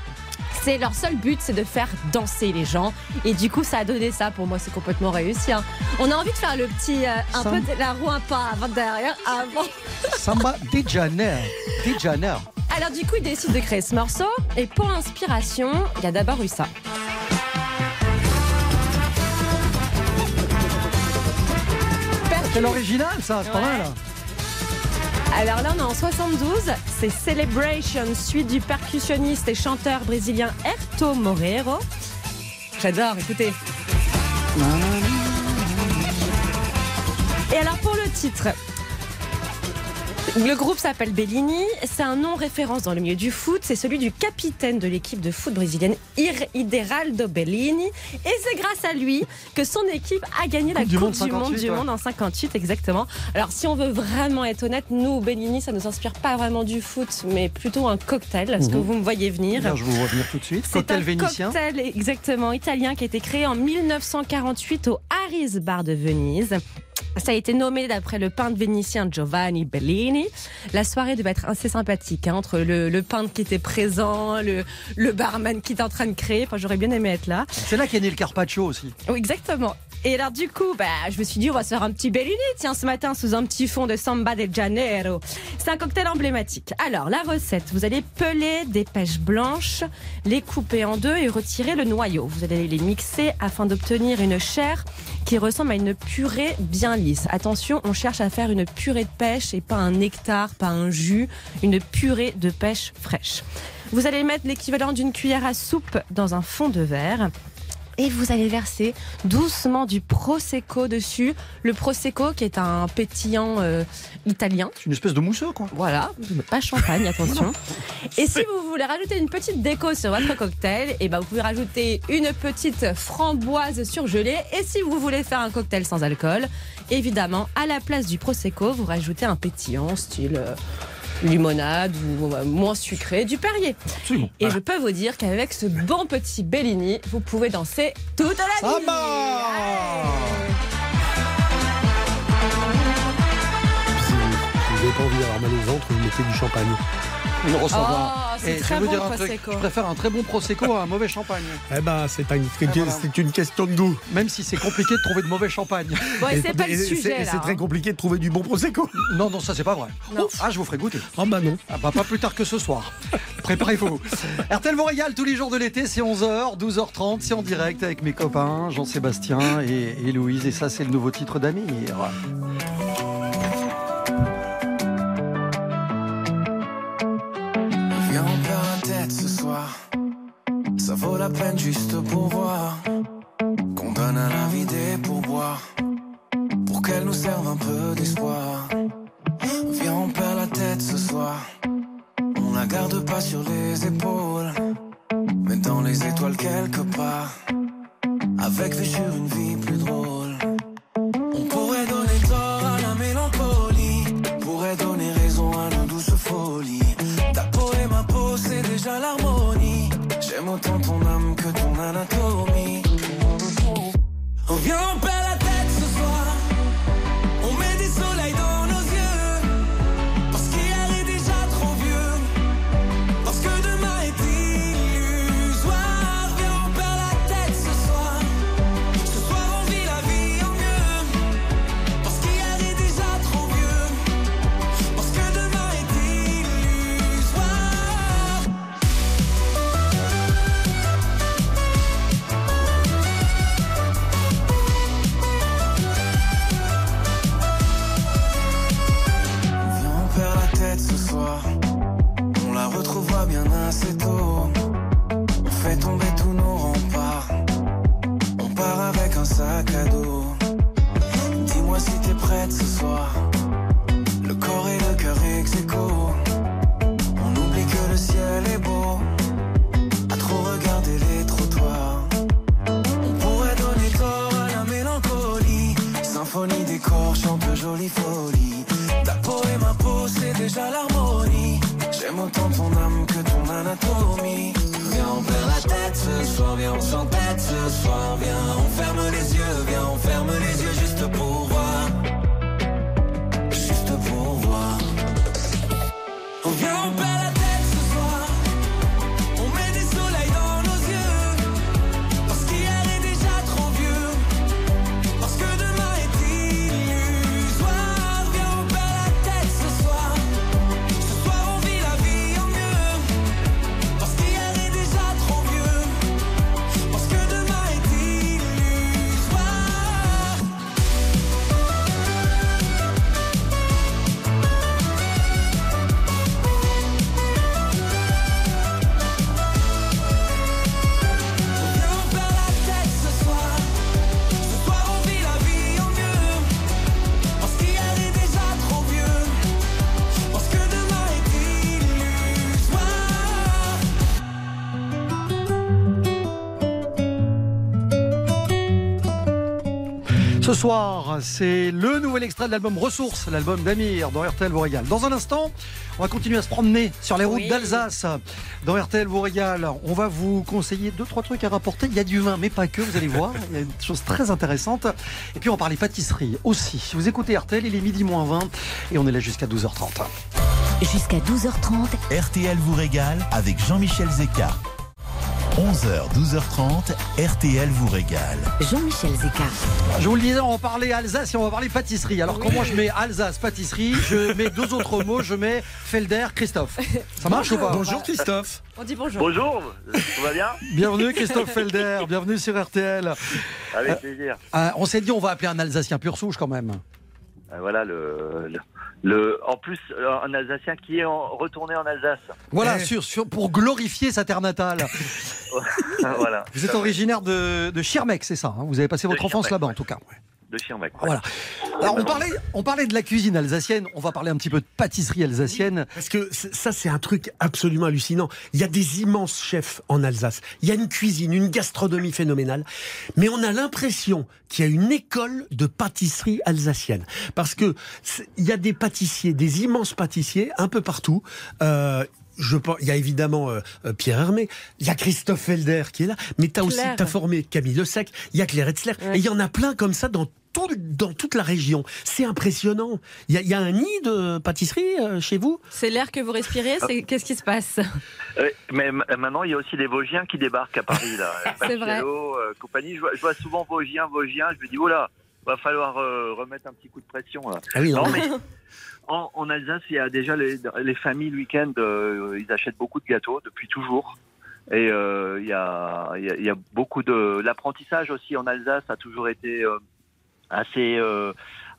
C'est leur seul but, c'est de faire danser les gens. Et du coup, ça a donné ça. Pour moi, c'est complètement réussi. hein. On a envie de faire le petit, euh, un Sam- peu de la roue un pas avant derrière, avant. Samba Janeiro. Alors du coup, il décide de créer ce morceau. Et pour inspiration, il y a d'abord eu ça. C'est l'original, ça, c'est pas mal. Alors là, on est en 72. C'est Celebration, suite du percussionniste et chanteur brésilien Herto Moreiro. J'adore, écoutez. Et alors pour le titre, le groupe s'appelle Bellini. C'est un nom référence dans le milieu du foot. C'est celui du capitaine de l'équipe de foot brésilienne, Ideraldo Bellini. Et c'est grâce à lui que son équipe a gagné la Coupe du Monde du Monde 58, du ouais. Monde en 58 exactement. Alors si on veut vraiment être honnête, nous Bellini, ça nous inspire pas vraiment du foot, mais plutôt un cocktail. Est-ce que Mhm. vous me voyez venir? Bien, je vous vois venir tout de suite. c'est Cocktail un vénitien. cocktail exactement italien qui a été créé en 1948 au Harris Bar de Venise. Ça a été nommé d'après le peintre vénitien Giovanni Bellini. La soirée devait être assez sympathique hein, entre le, le peintre qui était présent, le, le barman qui était en train de créer. Enfin, j'aurais bien aimé être là. C'est là qu'est né le carpaccio aussi. Oui, exactement. Et alors du coup, bah, je me suis dit, on va se faire un petit Bellini, tiens, ce matin, sous un petit fond de Samba de Janeiro. C'est un cocktail emblématique. Alors, la recette, vous allez peler des pêches blanches, les couper en deux et retirer le noyau. Vous allez les mixer afin d'obtenir une chair qui ressemble à une purée bien lisse. Attention, on cherche à faire une purée de pêche et pas un nectar, pas un jus, une purée de pêche fraîche. Vous allez mettre l'équivalent d'une cuillère à soupe dans un fond de verre et vous allez verser doucement du prosecco dessus. Le prosecco qui est un pétillant euh, italien. C'est une espèce de mousseux, quoi. Voilà, pas champagne, attention. Et si vous voulez rajouter une petite déco sur votre cocktail, et ben vous pouvez rajouter une petite framboise surgelée. Et si vous voulez faire un cocktail sans alcool, évidemment, à la place du prosecco, vous rajoutez un pétillant style euh, limonade ou euh, moins sucré, du Perrier. Absolument. Et je peux vous dire qu'avec ce bon petit Bellini, vous pouvez danser toute la nuit. Vous n'avez pas envie d'avoir mal au ventre, vous mettez du champagne. Une recevoir. Oh, c'est très bon dire le un truc, je préfère un très bon prosecco à un mauvais champagne. Eh ben, c'est une, voilà. c'est une question de goût. Même si c'est compliqué de trouver de mauvais champagne. Bon, c'est pas le sujet très compliqué de trouver du bon prosecco. Non, non, ça c'est pas vrai. Ah, je vous ferai goûter. Ah bah non. Ah bah pas plus tard que ce soir. Préparez-vous. RTL vous régale tous les jours de l'été, c'est 11h, 12h30, c'est en direct avec mes copains Jean-Sébastien et, et Louise. Et ça, c'est le nouveau titre d'Amir. Ça vaut la peine juste pour voir. Qu'on donne à la vie des pourboires. Pour qu'elle nous serve un peu d'espoir. Viens, on perd la tête ce soir. On la garde pas sur les épaules. Mais dans les étoiles quelque part. Avec vue sur une vie plus drôle. Le corps et le cœur ex aequo. On oublie que le ciel est beau. À trop regarder les trottoirs. On pourrait donner corps à la mélancolie. Symphonie des corps chante jolie folie. Ta peau et ma peau, c'est déjà l'harmonie. J'aime autant ton âme que ton anatomie. Viens, on perd la tête ce soir, viens, on s'entête ce soir. Viens, on ferme les yeux, viens, on ferme les yeux juste pour voir. On vient, soir, c'est le nouvel extrait de l'album Ressources, l'album d'Amir dans RTL vous régale. Dans un instant, on va continuer à se promener sur les routes Oui. d'Alsace. Dans RTL vous régale, on va vous conseiller deux trois trucs à rapporter. Il y a du vin, mais pas que. Vous allez voir, il y a une chose très intéressante. Et puis on va parler pâtisserie aussi. Si vous écoutez RTL, il est midi moins 20 et on est là jusqu'à 12h30. Jusqu'à 12h30, RTL vous régale avec Jean-Michel Zeka. 11h, 12h30, RTL vous régale. Jean-Michel Zeka. Je vous le disais, on va parler Alsace et on va parler pâtisserie. Alors comment je mets Alsace, pâtisserie Je mets deux autres mots, je mets Felder, Christophe. Ça marche ou pas? Bonjour Christophe. On dit bonjour. Bonjour, tout va bien? Bienvenue Christophe Felder, bienvenue sur RTL. Avec plaisir. Euh, on s'est dit on va appeler un Alsacien pur souche quand même. Euh, Voilà le, le, le- en plus euh, un Alsacien qui est en- retourné en Alsace. Voilà, Eh. sur, sur- pour glorifier sa terre natale. voilà. Vous êtes originaire de, de Schirmeck, c'est ça hein? Vous avez passé votre De enfance là-bas en tout cas. De Schirmeck. ouais. Voilà. Alors on parlait, on parlait de la cuisine alsacienne, on va parler un petit peu de pâtisserie alsacienne. Parce que ça, c'est un truc absolument hallucinant. Il y a des immenses chefs en Alsace. Il y a une cuisine, une gastronomie phénoménale. Mais on a l'impression qu'il y a une école de pâtisserie alsacienne. Parce que c'est- il y a des pâtissiers, des immenses pâtissiers un peu partout. Euh, je pense, il y a évidemment euh, euh, Pierre Hermé, il y a Christophe Felder qui est là, mais tu as aussi t'as formé Camille Le Sec, il y a Claire Etzler, Ouais. et il y en a plein comme ça dans tout, dans toute la région. C'est impressionnant. Il y, a- il y a un nid de pâtisserie euh, chez vous? C'est l'air que vous respirez, c'est qu'est-ce qui se passe? Euh, mais maintenant il y a aussi des Vosgiens qui débarquent à Paris là. C'est vrai. Euh, compagnie. Je vois, je vois souvent Vosgiens, Vosgiens. Je me dis oh là, va falloir euh, remettre un petit coup de pression là. Ah oui, non, Non, mais en, en Alsace, il y a déjà les, les familles le week-end, euh, ils achètent beaucoup de gâteaux depuis toujours. Et euh, il y, a, il y a- il y a beaucoup de l'apprentissage aussi en Alsace a toujours été euh, assez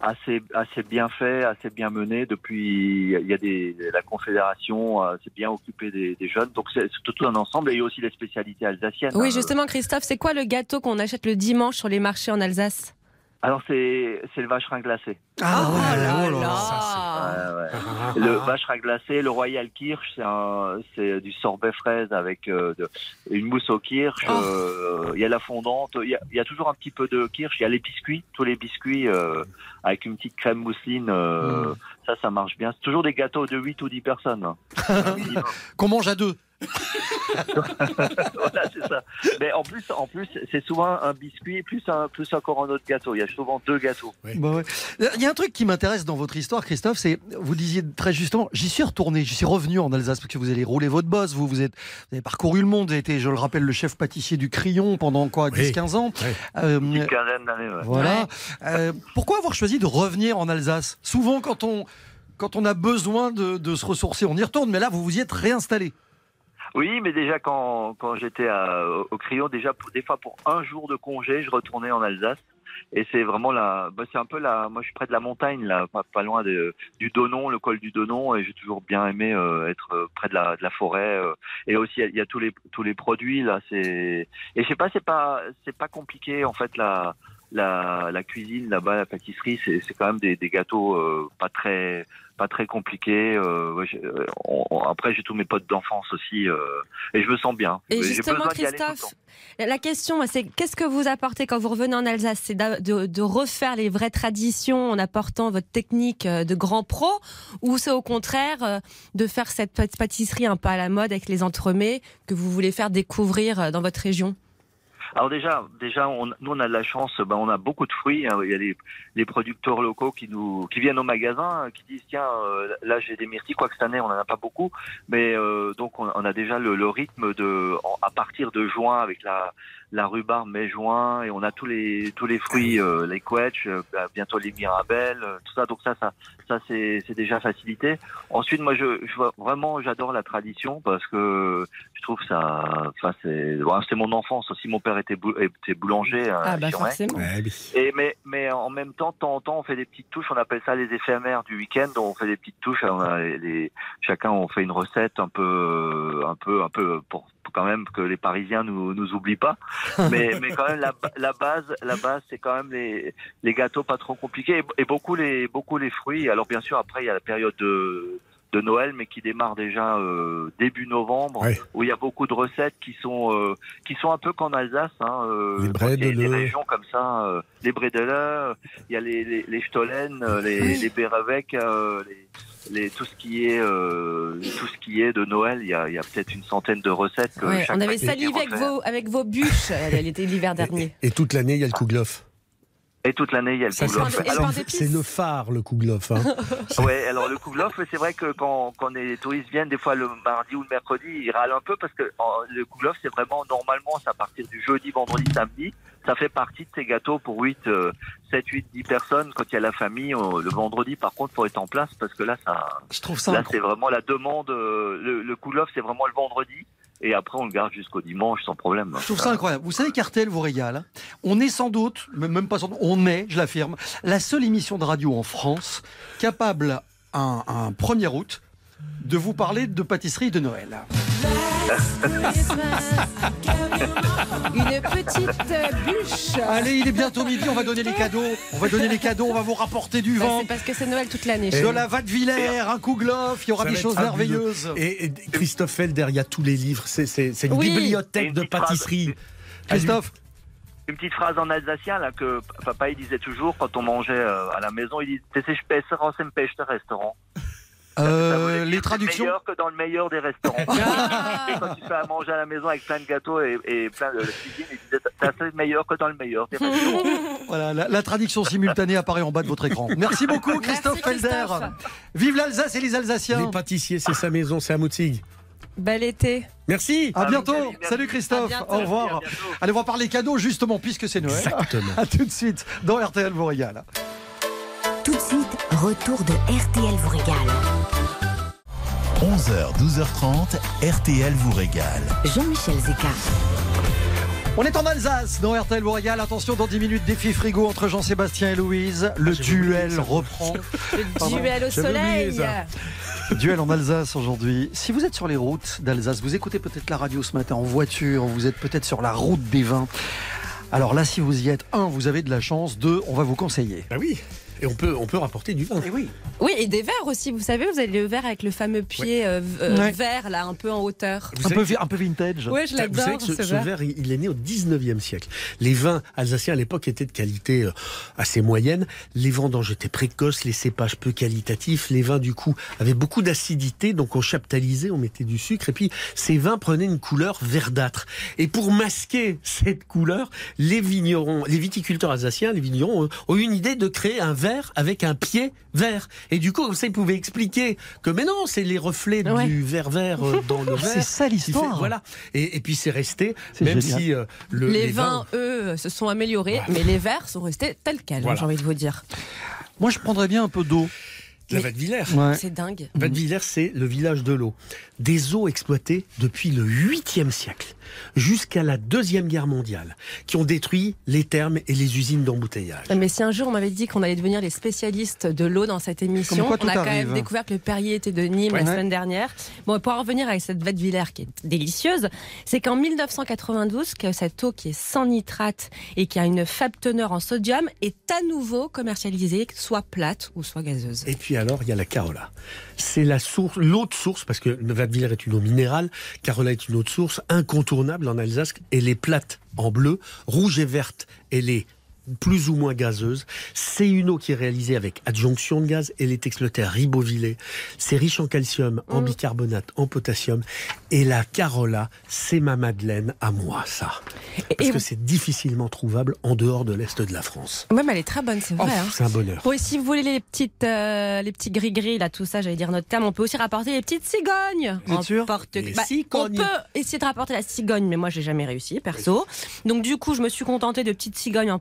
assez assez bien fait, assez bien mené depuis. Il y a des la confédération s'est bien occupée des, des jeunes, donc c'est c'est tout un ensemble. Et il y a aussi les spécialités alsaciennes. Oui, hein. justement, Christophe, c'est quoi le gâteau qu'on achète le dimanche sur les marchés en Alsace? Alors c'est c'est le vacherin glacé. Ah Oh là oh là là. là. Ouais, ouais. Ah, Le vacherin glacé, le Royal Kirsch, c'est un- c'est du sorbet fraise avec euh, de- une mousse au kirsch. Oh. euh, Il y a la fondante, il y a, il y a toujours un petit peu de kirsch. Il y a les biscuits, tous les biscuits euh, avec une petite crème mousseline. euh, Ça, ça marche bien. C'est toujours des gâteaux de 8 ou 10 personnes. hein. Qu'on mange à deux. voilà, c'est ça. Mais en plus, en plus, c'est souvent un biscuit plus un plus encore un autre gâteau. Il y a souvent deux gâteaux. Bah ouais. Il y a un truc qui m'intéresse dans votre histoire, Christophe, c'est vous disiez très justement, j'y suis retourné, j'y suis revenu en Alsace parce que vous allez rouler votre boss, vous vous êtes vous avez parcouru le monde, vous avez été, je le rappelle, le chef pâtissier du Crayon pendant quoi, Oui. 10-15 ans. Ouais. Euh, Une quinzaine d'années. ouais. voilà. Euh, pourquoi avoir choisi de revenir en Alsace? Souvent, quand on quand on a besoin de, de se ressourcer, on y retourne, mais là, vous vous y êtes réinstallé. Oui, mais déjà quand, quand j'étais au Crayon, déjà pour, des fois pour un jour de congé, je retournais en Alsace. Et c'est vraiment la, bah, c'est un peu la, moi je suis près de la montagne là, pas, pas loin de, du Donon, le col du Donon, et j'ai toujours bien aimé euh, être euh, près de la, de la forêt. euh, et aussi il y a- tous les tous les produits là, c'est, et je sais pas, c'est pas c'est pas compliqué en fait là. La, la cuisine là-bas, la pâtisserie, c'est c'est quand même des, des gâteaux euh, pas très pas très compliqués. euh, euh, on- on- après, j'ai tous mes potes d'enfance aussi euh, et je me sens bien. Et J'ai justement, Christophe, la question, c'est qu'est-ce que vous apportez quand vous revenez en Alsace? C'est de, de refaire les vraies traditions en apportant votre technique de grand pro? Ou c'est au contraire de faire cette pât- pâtisserie un peu à la mode avec les entremets que vous voulez faire découvrir dans votre région? Alors déjà, déjà, on, nous on a de la chance. Ben, on a beaucoup de fruits. hein. Il y a les, les producteurs locaux qui nous, qui viennent au magasin, euh, qui disent tiens, euh, là j'ai des myrtilles. Quoique cette année on en a pas beaucoup, mais euh, donc on, on a déjà le, le rythme de, à partir de juin avec la, la rhubarbe mai-juin et on a tous les, tous les fruits, euh, les quetch, euh, ben, bientôt les mirabelles, euh, tout ça. Donc ça, ça, ça c'est, c'est déjà facilité. Ensuite, moi je, je vois- vraiment j'adore la tradition parce que je trouve ça, enfin c'est, ouais, c'est mon enfance aussi. Mon père était, bou- était boulanger. à Ah bah forcément. Et mais mais en même temps, de temps en temps, on fait des petites touches. On appelle ça les éphémères du week-end. On fait des petites touches. On a les- les- chacun on fait une recette un peu un peu un peu pour, quand même que les Parisiens nous nous oublient pas. Mais mais quand même la, la base la base c'est quand même les les gâteaux pas trop compliqués et, et beaucoup les beaucoup les fruits. Alors bien sûr après il y a la période de de Noël, mais qui démarre déjà euh, début novembre, Ouais. où il y a beaucoup de recettes qui sont euh, qui sont un peu qu'en Alsace. Hein, euh, Les des régions comme ça, euh, les bredele, il y a les les, les stollen, euh, les les Bérevec, euh, les, les tout ce qui est euh, tout ce qui est de Noël. Il y a il y a peut-être une centaine de recettes. que Ouais, on avait salivé avec vos, avec vos bûches. Elle, était l'hiver dernier. Et toute l'année, il y a le kouglof. Et toute l'année il y a le kouglof. c'est- le phare, le kouglof. Hein. Ouais, alors le kouglof, c'est vrai que quand, quand les touristes viennent, des fois le mardi ou le mercredi, ils râlent un peu parce que en- le kouglof, c'est vraiment normalement, c'est à partir du jeudi, vendredi, samedi. Ça fait partie de ces gâteaux pour 8, euh, 7, 8, 10 personnes quand il y a la famille. euh, le vendredi, par contre, faut être en place parce que là, ça, Je trouve ça là, c'est vraiment la demande. euh, le, le kouglof, c'est vraiment le vendredi. Et après, on le garde jusqu'au dimanche sans problème. Je trouve ça incroyable. Vous savez qu'RTL vous régale. On est sans doute, même même pas sans doute, on est, je l'affirme, la seule émission de radio en France capable, un, un 1er août, de vous parler de pâtisserie de Noël. Une petite bûche. Allez, il est bientôt midi, on va donner les cadeaux. On va donner les cadeaux, on va vous rapporter du Bah, vent. c'est parce que c'est Noël toute l'année. De la Vadevillers, un Kouglof, il y aura Ça des choses merveilleuses. Et, et Christophe Felder, il y a tous les livres. C'est une Oui. Bibliothèque une de phrase. pâtisserie. Christophe, Une petite phrase en alsacien là que papa il disait toujours quand on mangeait euh, à la maison. Il dit "C'est dem beste restaurant." Euh, les c'est traductions. meilleur que dans le meilleur des restaurants. Ah. Et quand tu fais à manger à la maison avec plein de gâteaux et, et plein de cuisine, il disait "Ça, c'est meilleur que dans le meilleur des restaurants." Voilà, la, la traduction simultanée apparaît en bas de votre écran. Merci beaucoup, Christophe Felder. Vive l'Alsace et les Alsaciens. Les pâtissiers, c'est sa maison, c'est à Moutzig. Bel été. Merci. À Ah, bientôt. merci, merci. Salut Christophe. À bientôt. Au revoir. Merci, à bientôt. Allez, on va parler cadeaux justement puisque c'est Noël. Exactement. À tout de suite dans RTL vous régale. Tout de suite, retour de RTL vous régale. 11h, 12h30, RTL vous régale. Jean-Michel Zeka. On est en Alsace dans RTL vous régale. Attention, dans 10 minutes, défi frigo entre Jean-Sébastien et Louise. Le oublié duel reprend. Le duel au soleil. Duel en Alsace aujourd'hui. Si vous êtes sur les routes d'Alsace, vous écoutez peut-être la radio ce matin en voiture, vous êtes peut-être sur la route des vins. Alors là, si vous y êtes, un, vous avez de la chance, deux, on va vous conseiller. Bah oui. Et on peut, on peut rapporter du vin. Et oui. Oui, et des verres aussi. Vous savez, vous avez le verre avec le fameux pied euh, euh, Ouais. vert, là, un peu en hauteur. Vous Un peu, un peu vintage. Ouais, je Vous savez l'adore, que ce, ce, ce verre. verre, il, il est né au 19e siècle. Les vins alsaciens à l'époque étaient de qualité euh, assez moyenne. Les vendanges étaient précoces, les cépages peu qualitatifs. Les vins, du coup, avaient beaucoup d'acidité, donc on chaptalisait, on mettait du sucre. Et puis, ces vins prenaient une couleur verdâtre. Et pour masquer cette couleur, les vignerons, les viticulteurs alsaciens, les vignerons ont eu une idée de créer un verre avec un pied vert. Et du coup, comme ça, ils pouvaient expliquer que, mais non, c'est les reflets Ouais. du verre vert euh, dans le verre. C'est ça qui fait- l'histoire. Voilà. Et, et puis c'est resté, même génial. si euh, le, les, vins, eux, se sont améliorés, Voilà. mais les verres sont restés tels quels, Voilà. j'ai envie de vous dire. Moi, je prendrais bien un peu d'eau. La Vadevillers. C'est dingue. Vadevillers, c'est le village de l'eau. Des eaux exploitées depuis le 8e siècle jusqu'à la Deuxième Guerre mondiale, qui ont détruit les thermes et les usines d'embouteillage. Mais si un jour on m'avait dit qu'on allait devenir les spécialistes de l'eau dans cette émission, quoi on a quand arrive. même découvert que le Perrier était de Nîmes Ouais. la semaine dernière. Bon, pour en revenir avec cette Vadevillers qui est délicieuse, c'est qu'en 1992 que cette eau qui est sans nitrate et qui a une faible teneur en sodium est à nouveau commercialisée, soit plate ou soit gazeuse. Et puis alors, il y a la Carola. C'est la source, l'autre source, parce que le Vadevillers est une eau minérale, Carola est une autre source incontournable en Alsace. Elle est plate en bleu, rouge et verte, elle est plus ou moins gazeuse. C'est une eau qui est réalisée avec adjonction de gaz. Elle est exploitée à Ribeauvillé. C'est riche en calcium, en bicarbonate, en potassium. Et la Carola, c'est ma Madeleine à moi, ça. Parce que c'est difficilement trouvable en dehors de l'Est de la France. Ouais, mais elle est très bonne, c'est Oh, vrai. hein. c'est un bonheur. Bon, et si vous voulez les petites, euh, les petits gris-gris, là, tout ça, j'allais dire notre terme, on peut aussi rapporter les petites cigognes. Vous êtes En sûr porte- Bah, on peut essayer de rapporter la cigogne, mais moi, j'ai jamais réussi, perso. Donc, du coup, je me suis contentée de petites cigognes en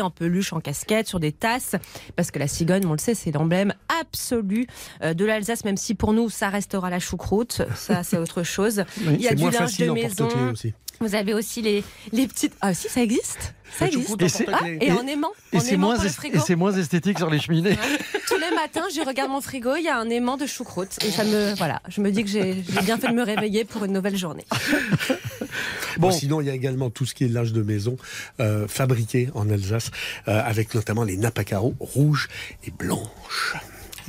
en peluche, en casquette, sur des tasses, parce que la cigogne, on le sait, c'est l'emblème absolu euh, de l'Alsace, même si pour nous, ça restera la choucroute. Ça, c'est autre chose. Oui, Il y a du linge de maison. aussi. Vous avez aussi les, les petites. Ah, si, ça existe. Ça existe. Et, ah, et en aimant. Et c'est moins, est- esthétique sur les cheminées. Tous les matins, je regarde mon frigo, il y a un aimant de choucroute. Et ça me, voilà, je me dis que j'ai bien fait de me réveiller pour une nouvelle journée. Bon. sinon, il y a également tout ce qui est linge de maison euh, fabriqué en Alsace, euh, avec notamment les nappes rouges et blanches.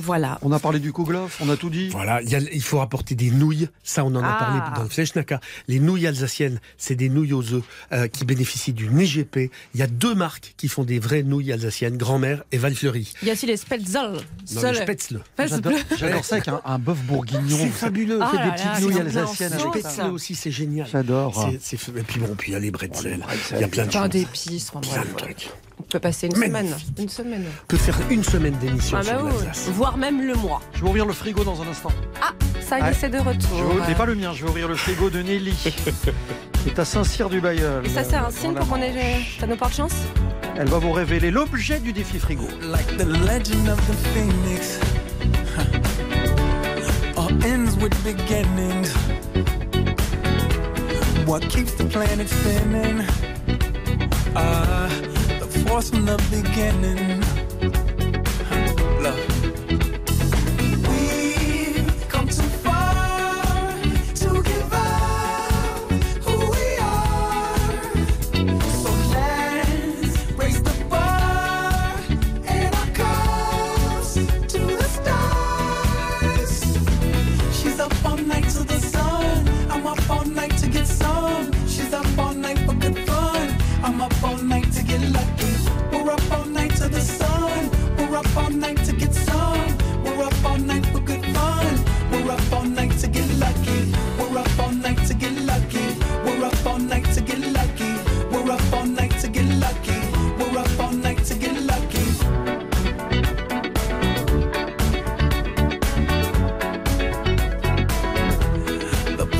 Voilà. On a parlé du Kouglof, on a tout dit. Voilà, il, y a- il faut apporter des nouilles. Ça, on en a Ah. parlé dans le Fleschnacker. Les nouilles alsaciennes, c'est des nouilles aux œufs euh, qui bénéficient d'une EGP. Il y a deux marques qui font des vraies nouilles alsaciennes, Grand-Mère et Valfleury. Il y a aussi les Spetzel. Non, les Spätzle. Spätzle. J'adore j'adore ça avec un, un bœuf bourguignon. C'est fabuleux. Ah là des petites nouilles alsaciennes. avec Spätzle ça. aussi, c'est génial. J'adore. Et puis bon, puis il y a les bretzels. Il y a plein de Plein choses. d'épices. Plein de trucs. On peut passer une Magnifique. semaine. Une semaine. On peut faire une semaine d'émission Ah bah sur oui, l'Alsace. voire même le mois. Je vais ouvrir le frigo dans un instant. Ah, ça y est, c'est de Je retour. vais- mais pas le mien, je vais ouvrir le frigo de Nelly. C'est à Saint-Cyr-du-Bailleul. Et ça, c'est un signe pour qu'on ait. Ça nous porte chance Elle va vous révéler l'objet du défi frigo. Like the legend of the phoenix. All ends with beginnings. What keeps the planet spinning? Ah, the force from the beginning.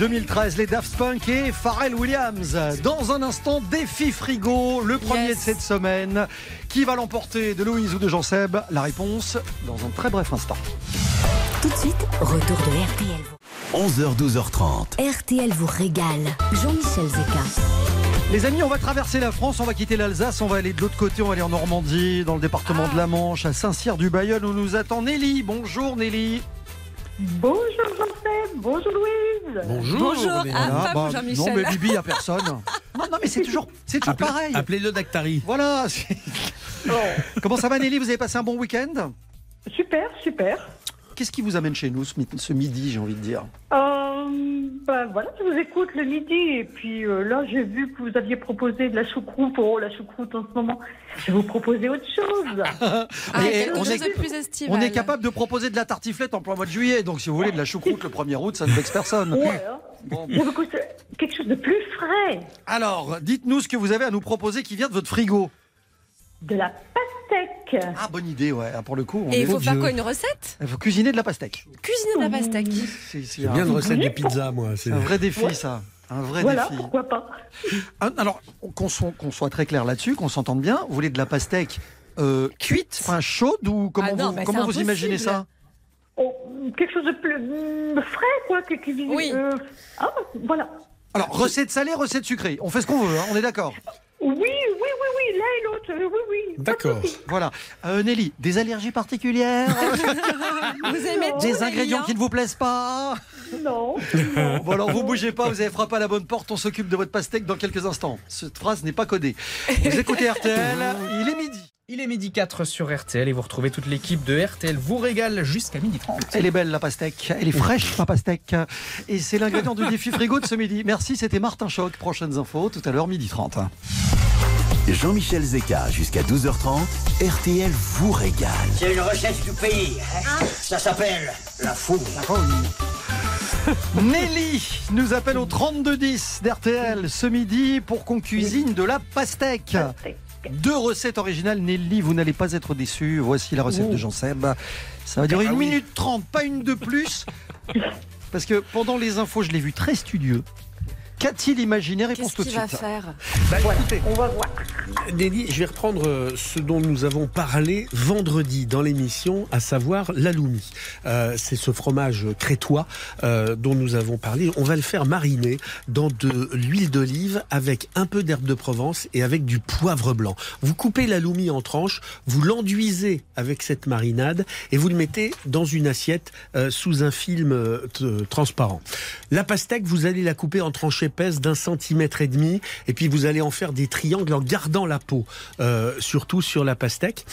2013, les Daft Punk et Pharrell Williams. Dans un instant, défi frigo, le premier Yes. de cette semaine. Qui va l'emporter de Louise ou de Jean-Seb? La réponse dans un très bref instant. Tout de suite, retour de RTL. 11h, 12h30. RTL vous régale. Jean-Michel Zeka. Les amis, on va traverser la France, on va quitter l'Alsace, on va aller de l'autre côté, on va aller en Normandie, dans le département de la Manche, à Saint-Cyr-du-Bailleul, où nous attend Nelly. Bonjour Nelly. Bonjour Jean-Seb, bonjour Louise. Bonjour. Bonjour. Nelly. Ah, Voilà, pas bah, Jean-Michel. Non mais Bibi, il n'y a personne. Non, non mais c'est toujours, c'est toujours Appelez- pareil. Appelez-le Dactari. Voilà. c'est- Comment ça va Nelly Vous avez passé un bon week-end? Super, super. Qu'est-ce qui vous amène chez nous ce mi- ce midi, j'ai envie de dire? Euh, ben voilà, je vous écoute le midi et puis euh, là j'ai vu que vous aviez proposé de la choucroute. Oh, la choucroute en ce moment. Je vais vous proposer autre chose. Ah, Et quelque on, chose est, de plus estival. on est capable de proposer de la tartiflette en plein mois de juillet, donc si vous voulez de la choucroute le 1er août, ça ne vexe personne. Ouais, hein. Bon. Quelque chose de plus frais. Alors, dites-nous ce que vous avez à nous proposer qui vient de votre frigo. De la pastèque. Ah, bonne idée, ouais. Pour le coup, on Et est il faut faire quoi Une recette? Il faut cuisiner de la pastèque. Cuisiner de la pastèque. C'est c'est bien de recette de pizza, moi. c'est- un vrai défi, Ouais. ça. Un vrai Voilà, défi. pourquoi pas. Ah, Alors, qu'on soit, très clair là-dessus, qu'on s'entende bien, vous voulez de la pastèque euh, cuite, enfin chaude ou comment Ah non, vous, bah, comment vous imaginez ça? Oh, quelque chose de plus hum, frais, quoi. qui- qui- Oui. euh, ah, voilà. Alors, recette salée, recette sucrée. On fait ce qu'on veut, hein, on est d'accord. Oui, oui, oui, oui, l'un et l'autre, euh, oui, oui. D'accord. Voilà. Euh, Nelly, des allergies particulières Vous aimez tout, Des Nelly, ingrédients hein qui ne vous plaisent pas Non. Bon alors vous bougez pas, vous avez frappé à la bonne porte, on s'occupe de votre pastèque dans quelques instants. Cette phrase n'est pas codée. Vous écoutez RTL, il est midi. Il est midi 4 sur RTL et vous retrouvez toute l'équipe de RTL vous régale jusqu'à midi 30. Elle est belle la pastèque, elle est fraîche la pastèque. Et c'est l'ingrédient du défi frigo de ce midi. Merci, c'était Martin Choc. Prochaines infos tout à l'heure, midi 30. Jean-Michel Zeka jusqu'à 12h30. RTL vous régale. C'est une recette du pays. hein. Ça s'appelle la fouille. Nelly nous appelle au 3210 d'RTL ce midi pour qu'on cuisine de la pastèque. Deux recettes originales, Nelly, vous n'allez pas être déçus. Voici la recette de Jean Seb. Ça va durer Ah une oui. minute trente, pas une de plus. Parce que pendant les infos, je l'ai vu très studieux. Qu'a-t-il imaginé Réponse Qu'est-ce tout de qu'il va suite. faire Bah, écoutez, On va voir. Nelly, je vais reprendre euh, ce dont nous avons parlé vendredi dans l'émission, à savoir l'aloumi. Euh, c'est ce fromage crétois euh, dont nous avons parlé. On va le faire mariner dans de l'huile d'olive avec un peu d'herbe de Provence et avec du poivre blanc. Vous coupez l'aloumi en tranches, vous l'enduisez avec cette marinade et vous le mettez dans une assiette euh, sous un film euh, transparent. La pastèque, vous allez la couper en tranches épaisses d'un centimètre et demi, et puis vous allez en faire des triangles en gardant la peau, euh, surtout sur la pastèque.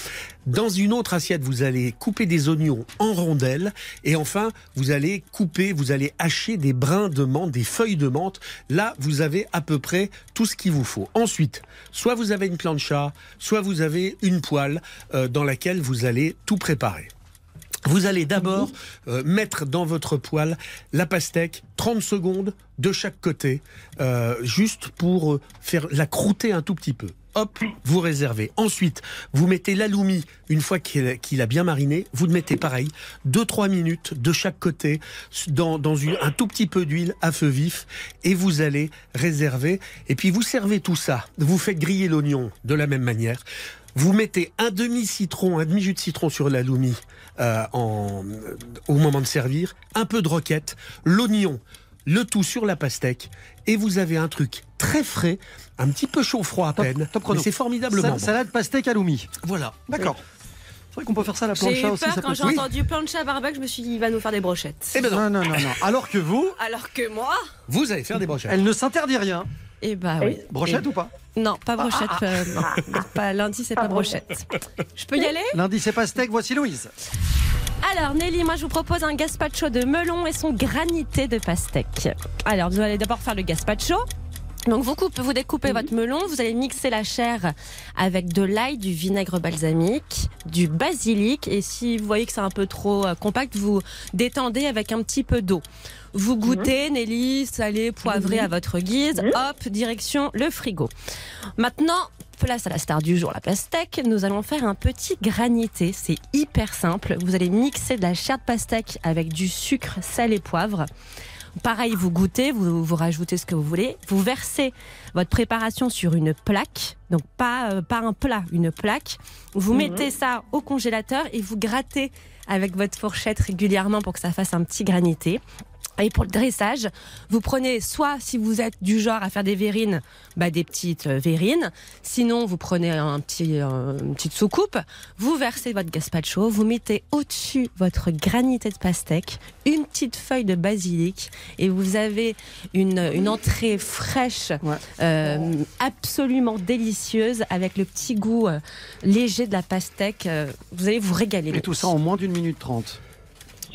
Dans une autre assiette, vous allez couper des oignons en rondelles, et enfin, vous allez couper, vous allez hacher des brins de menthe, des feuilles de menthe. Là, vous avez à peu près tout ce qu'il vous faut. Ensuite, soit vous avez une plancha, soit vous avez une poêle euh, dans laquelle vous allez tout préparer. Vous allez d'abord euh, mettre dans votre poêle la pastèque 30 secondes de chaque côté, euh, juste pour euh, faire la croûter un tout petit peu. Hop, vous réservez. Ensuite, vous mettez l'aloumi, une fois qu'il a bien mariné, vous le mettez pareil, 2-3 minutes de chaque côté, dans, un tout petit peu d'huile à feu vif, et vous allez réserver. Et puis vous servez tout ça. Vous faites griller l'oignon de la même manière. Vous mettez un demi-citron, un demi-jus de citron sur l'aloumi euh, en- au moment de servir, un peu de roquette, l'oignon, le tout sur la pastèque, et vous avez un truc très frais, un petit peu chaud-froid à peine, top mais c'est formidablement Sa- bon. Salade pastèque aloumi. Voilà. D'accord. C'est vrai qu'on peut faire ça à la plancha aussi. peur quand j'ai Oui. entendu plancha barbecue, je me suis dit, il va nous faire des brochettes. Eh ben non, Non, non, non, non. Alors que vous, Alors que moi, vous allez faire des brochettes. elle ne s'interdit rien. Eh bah oui. Brochette Et- ou pas Non, pas brochette. euh, non. Pas lundi, c'est pas brochette. Je peux y aller Lundi, c'est pastèque. Voici Louise. Alors Nelly, moi je vous propose un gazpacho de melon et son granité de pastèque. Alors vous allez d'abord faire le gazpacho. Donc vous, coupez, vous découpez votre melon, vous allez mixer la chair avec de l'ail, du vinaigre balsamique, du basilic et si vous voyez que c'est un peu trop euh, compact, vous détendez avec un petit peu d'eau. Vous goûtez, Nelly, salé, poivré à votre guise. Hop, direction le frigo. Maintenant, place à la star du jour, la pastèque. Nous allons faire un petit granité. C'est hyper simple. Vous allez mixer de la chair de pastèque avec du sucre, sel et poivre. Pareil, vous goûtez, vous, vous rajoutez ce que vous voulez. Vous versez votre préparation sur une plaque, donc pas, euh, pas un plat, une plaque. Vous Mhm. mettez ça au congélateur et vous grattez avec votre fourchette régulièrement pour que ça fasse un petit granité. Et pour le dressage, vous prenez soit, si vous êtes du genre à faire des verrines, bah, des petites euh, verrines. Sinon, vous prenez un petit, euh, une petite soucoupe. Vous versez votre gazpacho. Vous mettez au-dessus votre granité de pastèque, une petite feuille de basilic. Et vous avez une, une entrée fraîche, euh, absolument délicieuse, avec le petit goût euh, léger de la pastèque. Vous allez vous régaler. Et tout ça en moins d'une minute trente.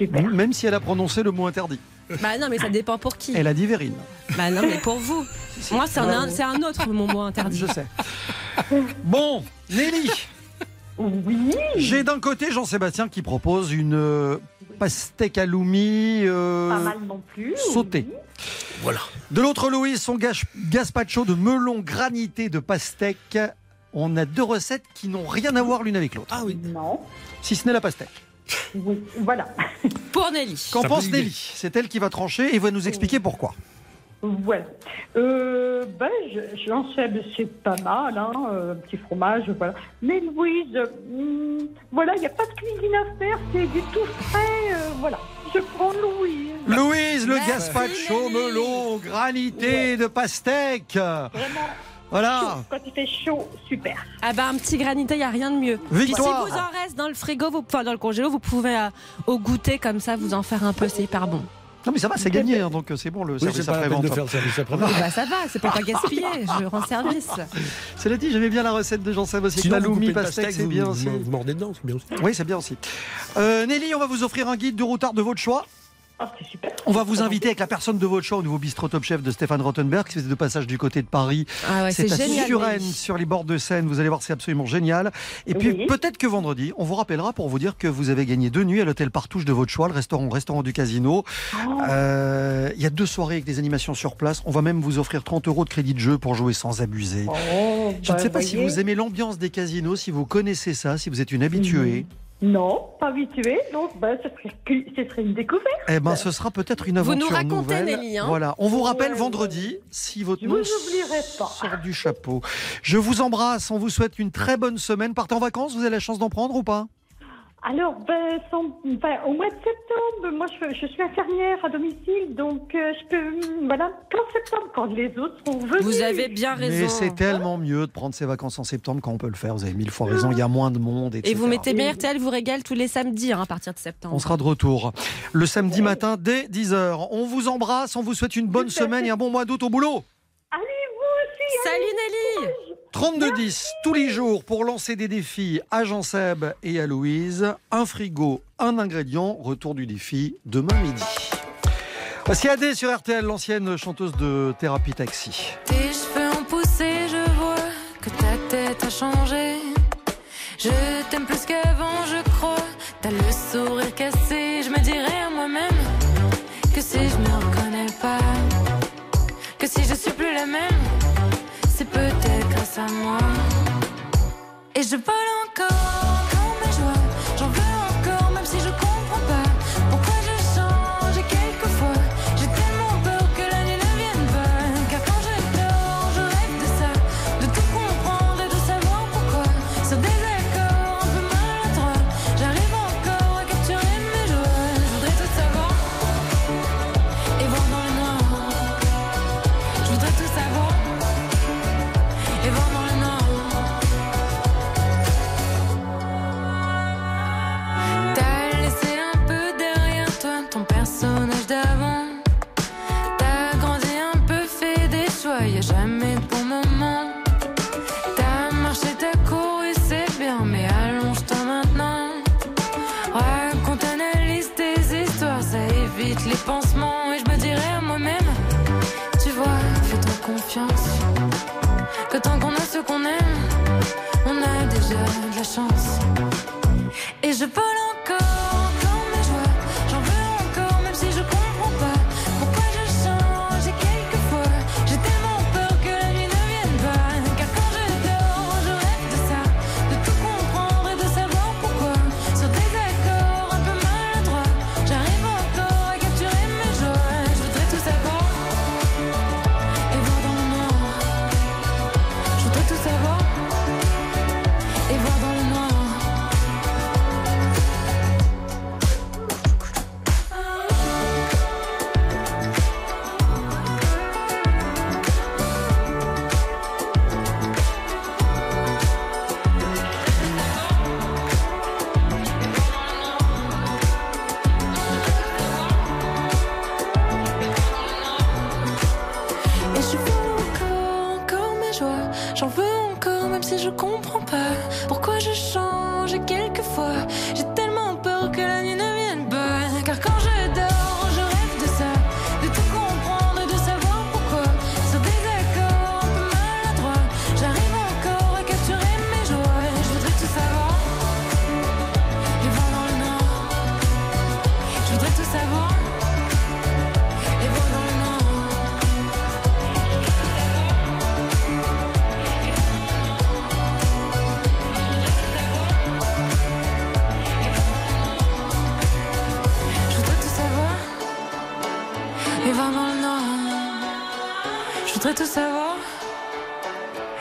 Même si elle a prononcé le mot interdit. Bah non, mais ça dépend pour qui. Elle a dit Vérine. Bah non, mais pour vous. Moi, c'est un, c'est un autre mon mot interdit. Je sais. Bon, Nelly. Oui. J'ai d'un côté Jean-Sébastien qui propose une euh, pastèque halloumi euh, Pas mal non plus. sautée. Voilà. De l'autre, Louise, son gaz- gazpacho de melon granité de pastèque. On a deux recettes qui n'ont rien à voir l'une avec l'autre. Ah oui. Non. Si ce n'est la pastèque. Oui, voilà. Pour Nelly. Qu'en pense. Nelly C'est elle qui va trancher et va nous expliquer pourquoi. Voilà. Euh, ben, je- j'en sais, c'est pas mal, hein, euh, petit fromage, voilà. Mais Louise, hum, voilà, il n'y a pas de cuisine à faire, c'est du tout frais, euh, voilà. Je prends Louise. Louise, le Merci, gazpacho melon granité de pastèque. Vraiment, Voilà. quand il fait chaud, super. Ah bah un petit granité, il n'y a rien de mieux. Victoire. Puis si vous en reste dans le frigo, vous, enfin dans le congélo, vous pouvez euh, au goûter comme ça, vous en faire un peu, c'est hyper bon. Non mais ça va, c'est gagné, hein, donc euh, c'est bon le Oui, service c'est pas la peine après-vente. de faire le service Et après-vente. bah ça va, c'est pour pas gaspiller, je rends service. Cela dit, j'aimais bien la recette de Jean-Sébastien. Sinon, La vous coupez loumi le pastèque, c'est bien vous- aussi. vous mordez dedans, c'est bien aussi. Oui, c'est bien aussi. Euh, Nelly, on va vous offrir un guide du routard de votre choix. Ah, c'est super. On va vous inviter avec la personne de votre choix au nouveau bistrot Top Chef de Stéphane Rottenberg, qui fait de passage du côté de Paris. Ah ouais, c'est à génial. Suresnes, Nelly. sur les bords de Seine. Vous allez voir, c'est absolument génial. Et puis Oui. peut-être que vendredi, on vous rappellera pour vous dire que vous avez gagné deux nuits à l'hôtel Partouche de votre choix, le restaurant, restaurant du Casino. Euh, Il y a deux soirées avec des animations sur place. On va même vous offrir 30 euros de crédit de jeu pour jouer sans abuser. Oh, Je ne bah, sais pas si vous aimez l'ambiance des casinos, si vous connaissez ça, si vous êtes une habituée. Non, pas habitué, donc bah, ce, serait, que- ce serait une découverte. Eh ben, ce sera peut-être une Vous nous aventure racontez, nouvelle. Nelly, hein Voilà, on vous rappelle Ouais, vendredi si votre Je nom vous oublierai pas. sort du chapeau. Je vous embrasse, on vous souhaite une très bonne semaine. Partez en vacances, vous avez la chance d'en prendre ou pas? Alors, ben, sans- ben, au mois de septembre, moi je, je suis infirmière à domicile, donc euh, je peux, voilà, qu'en septembre, quand les autres seront venus. Vous avez bien Mais raison. c'est tellement mieux de prendre ses vacances en septembre quand on peut le faire. Vous avez mille fois raison, il y a moins de monde. Et etc. vous mettez bien RTL vous régale tous les samedis hein, à partir de septembre. On sera de retour le samedi matin dès 10h. On vous embrasse, on vous souhaite une bonne semaine et un bon mois d'août au boulot. Allez, vous aussi Salut Nelly 32-10 tous les jours pour lancer des défis à Jean-Seb et à Louise. Un frigo, un ingrédient. Retour du défi demain midi. Voici Adé sur RTL, l'ancienne chanteuse de Thérapie Taxi. Tes cheveux ont poussé, je vois que ta tête a changé. Je t'aime plus qu'avant, je crois. T'as le sourire cassé, je me dirais à moi-même que si je me reconnais pas, que si je suis plus la même, Et je vole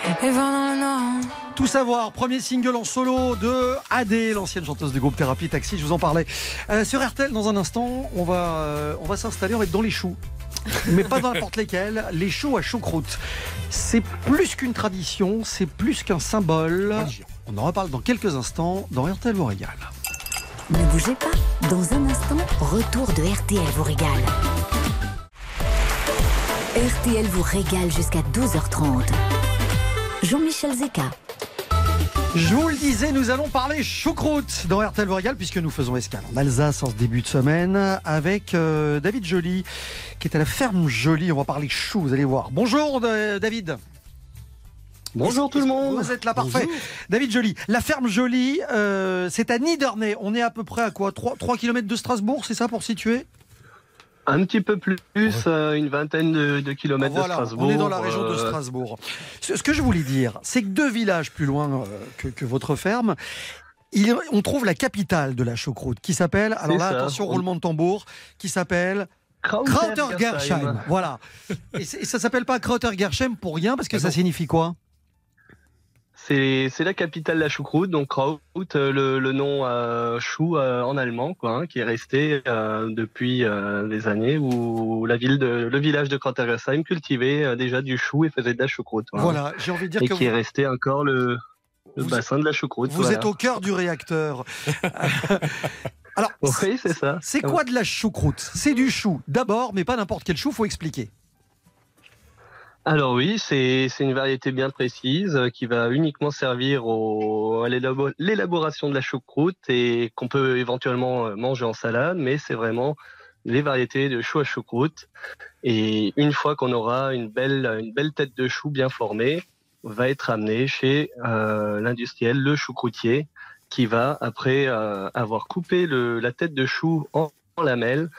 et. Tout savoir, premier single en solo de AD, l'ancienne chanteuse du groupe Thérapie Taxi, je vous en parlais. Euh, sur RTL, dans un instant, on va, euh, on va s'installer, on va être dans les choux. Mais pas dans n'importe lesquels, les choux à choucroute. C'est plus qu'une tradition, c'est plus qu'un symbole. On en reparle dans quelques instants dans RTL vous régale. Ne bougez pas. Dans un instant, retour de RTL vous régale. RTL vous régale jusqu'à 12h30. Jean-Michel Zeka. Je vous le disais, nous allons parler choucroute dans RTL vous régale puisque nous faisons escale en Alsace en ce début de semaine avec euh, David Joly qui est à la ferme Joly. On va parler chou, vous allez voir. Bonjour euh, David. Bonjour tout le monde. Vous êtes là, parfait? David Joly, la ferme Joly, euh, c'est à Niderney. On est à peu près à quoi? 3, 3 km de Strasbourg, c'est ça pour situer? Un petit peu plus, euh, une vingtaine de, de kilomètres Voilà, de Strasbourg. on est dans la région de euh, Strasbourg. Ce, ce que je voulais dire, c'est que deux villages plus loin euh, que, que votre ferme, il- on trouve la capitale de la choucroute qui s'appelle, alors là, ça. attention, On- roulement de tambour, qui s'appelle Krautergersheim. Voilà. Et, et ça s'appelle pas Krautergersheim pour rien, parce que ça signifie quoi? C'est la capitale de la choucroute, donc Kraut, euh, le, le nom euh, chou euh, en allemand, quoi, hein, qui est resté euh, depuis des années où la ville de, le village de Krautergersheim cultivait déjà du chou et faisait de la choucroute. Voilà, j'ai envie de dire et que qui vous- est resté encore le, le bassin de la choucroute. Vous voilà. êtes au cœur du réacteur. Alors, Oui, c'est ça. c'est quoi de la choucroute? C'est du chou, d'abord, mais pas n'importe quel chou, faut expliquer. Alors oui, c'est une variété bien précise euh, qui va uniquement servir à l'élabo- l'élaboration de la choucroute et qu'on peut éventuellement euh, manger en salade, mais c'est vraiment les variétés de chou à choucroute. Et une fois qu'on aura une belle, tête de chou bien formée, va être amenée chez euh, l'industriel, le choucroutier, qui va, après avoir coupé la tête de chou en lamelles,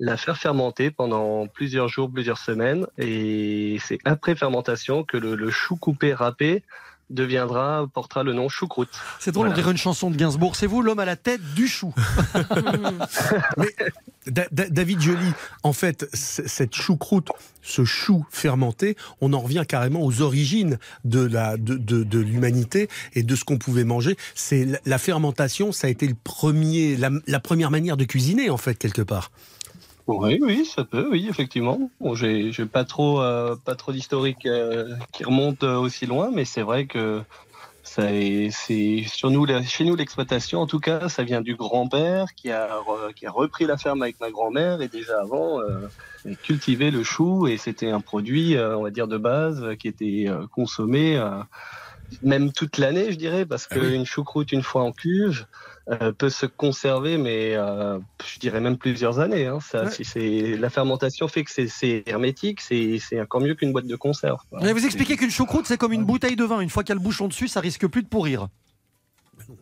la faire fermenter pendant plusieurs jours, plusieurs semaines. Et c'est après fermentation que le, le chou coupé râpé deviendra, portera le nom choucroute. C'est drôle, on dirait une chanson de Gainsbourg. C'est vous l'homme à la tête du chou. Da- Da- David Joly, en fait, cette choucroute, ce chou fermenté, on en revient carrément aux origines de la de, de, de l'humanité et de ce qu'on pouvait manger. C'est la, la fermentation, ça a été le premier, la, la première manière de cuisiner, en fait, quelque part. Oui, oui, ça peut, oui, effectivement. Bon, j'ai, j'ai pas trop, euh, pas trop d'historique euh, qui remonte euh, aussi loin, mais c'est vrai que ça est, c'est sur nous, la- chez nous, l'exploitation, en tout cas, ça vient du grand-père qui a, qui a repris la ferme avec ma grand-mère et déjà avant euh, cultivait le chou et c'était un produit, euh, on va dire de base, qui était consommé. euh, même toute l'année, je dirais, parce qu'une choucroute, une fois en cuve, euh, peut se conserver, mais euh, je dirais même plusieurs années. Hein. Ça, Ouais. si c'est la fermentation fait que c'est- hermétique, c'est encore mieux qu'une boîte de conserve. vous expliquez qu'une choucroute, c'est comme une bouteille de vin. Une fois qu'il y a le bouchon dessus, ça risque plus de pourrir.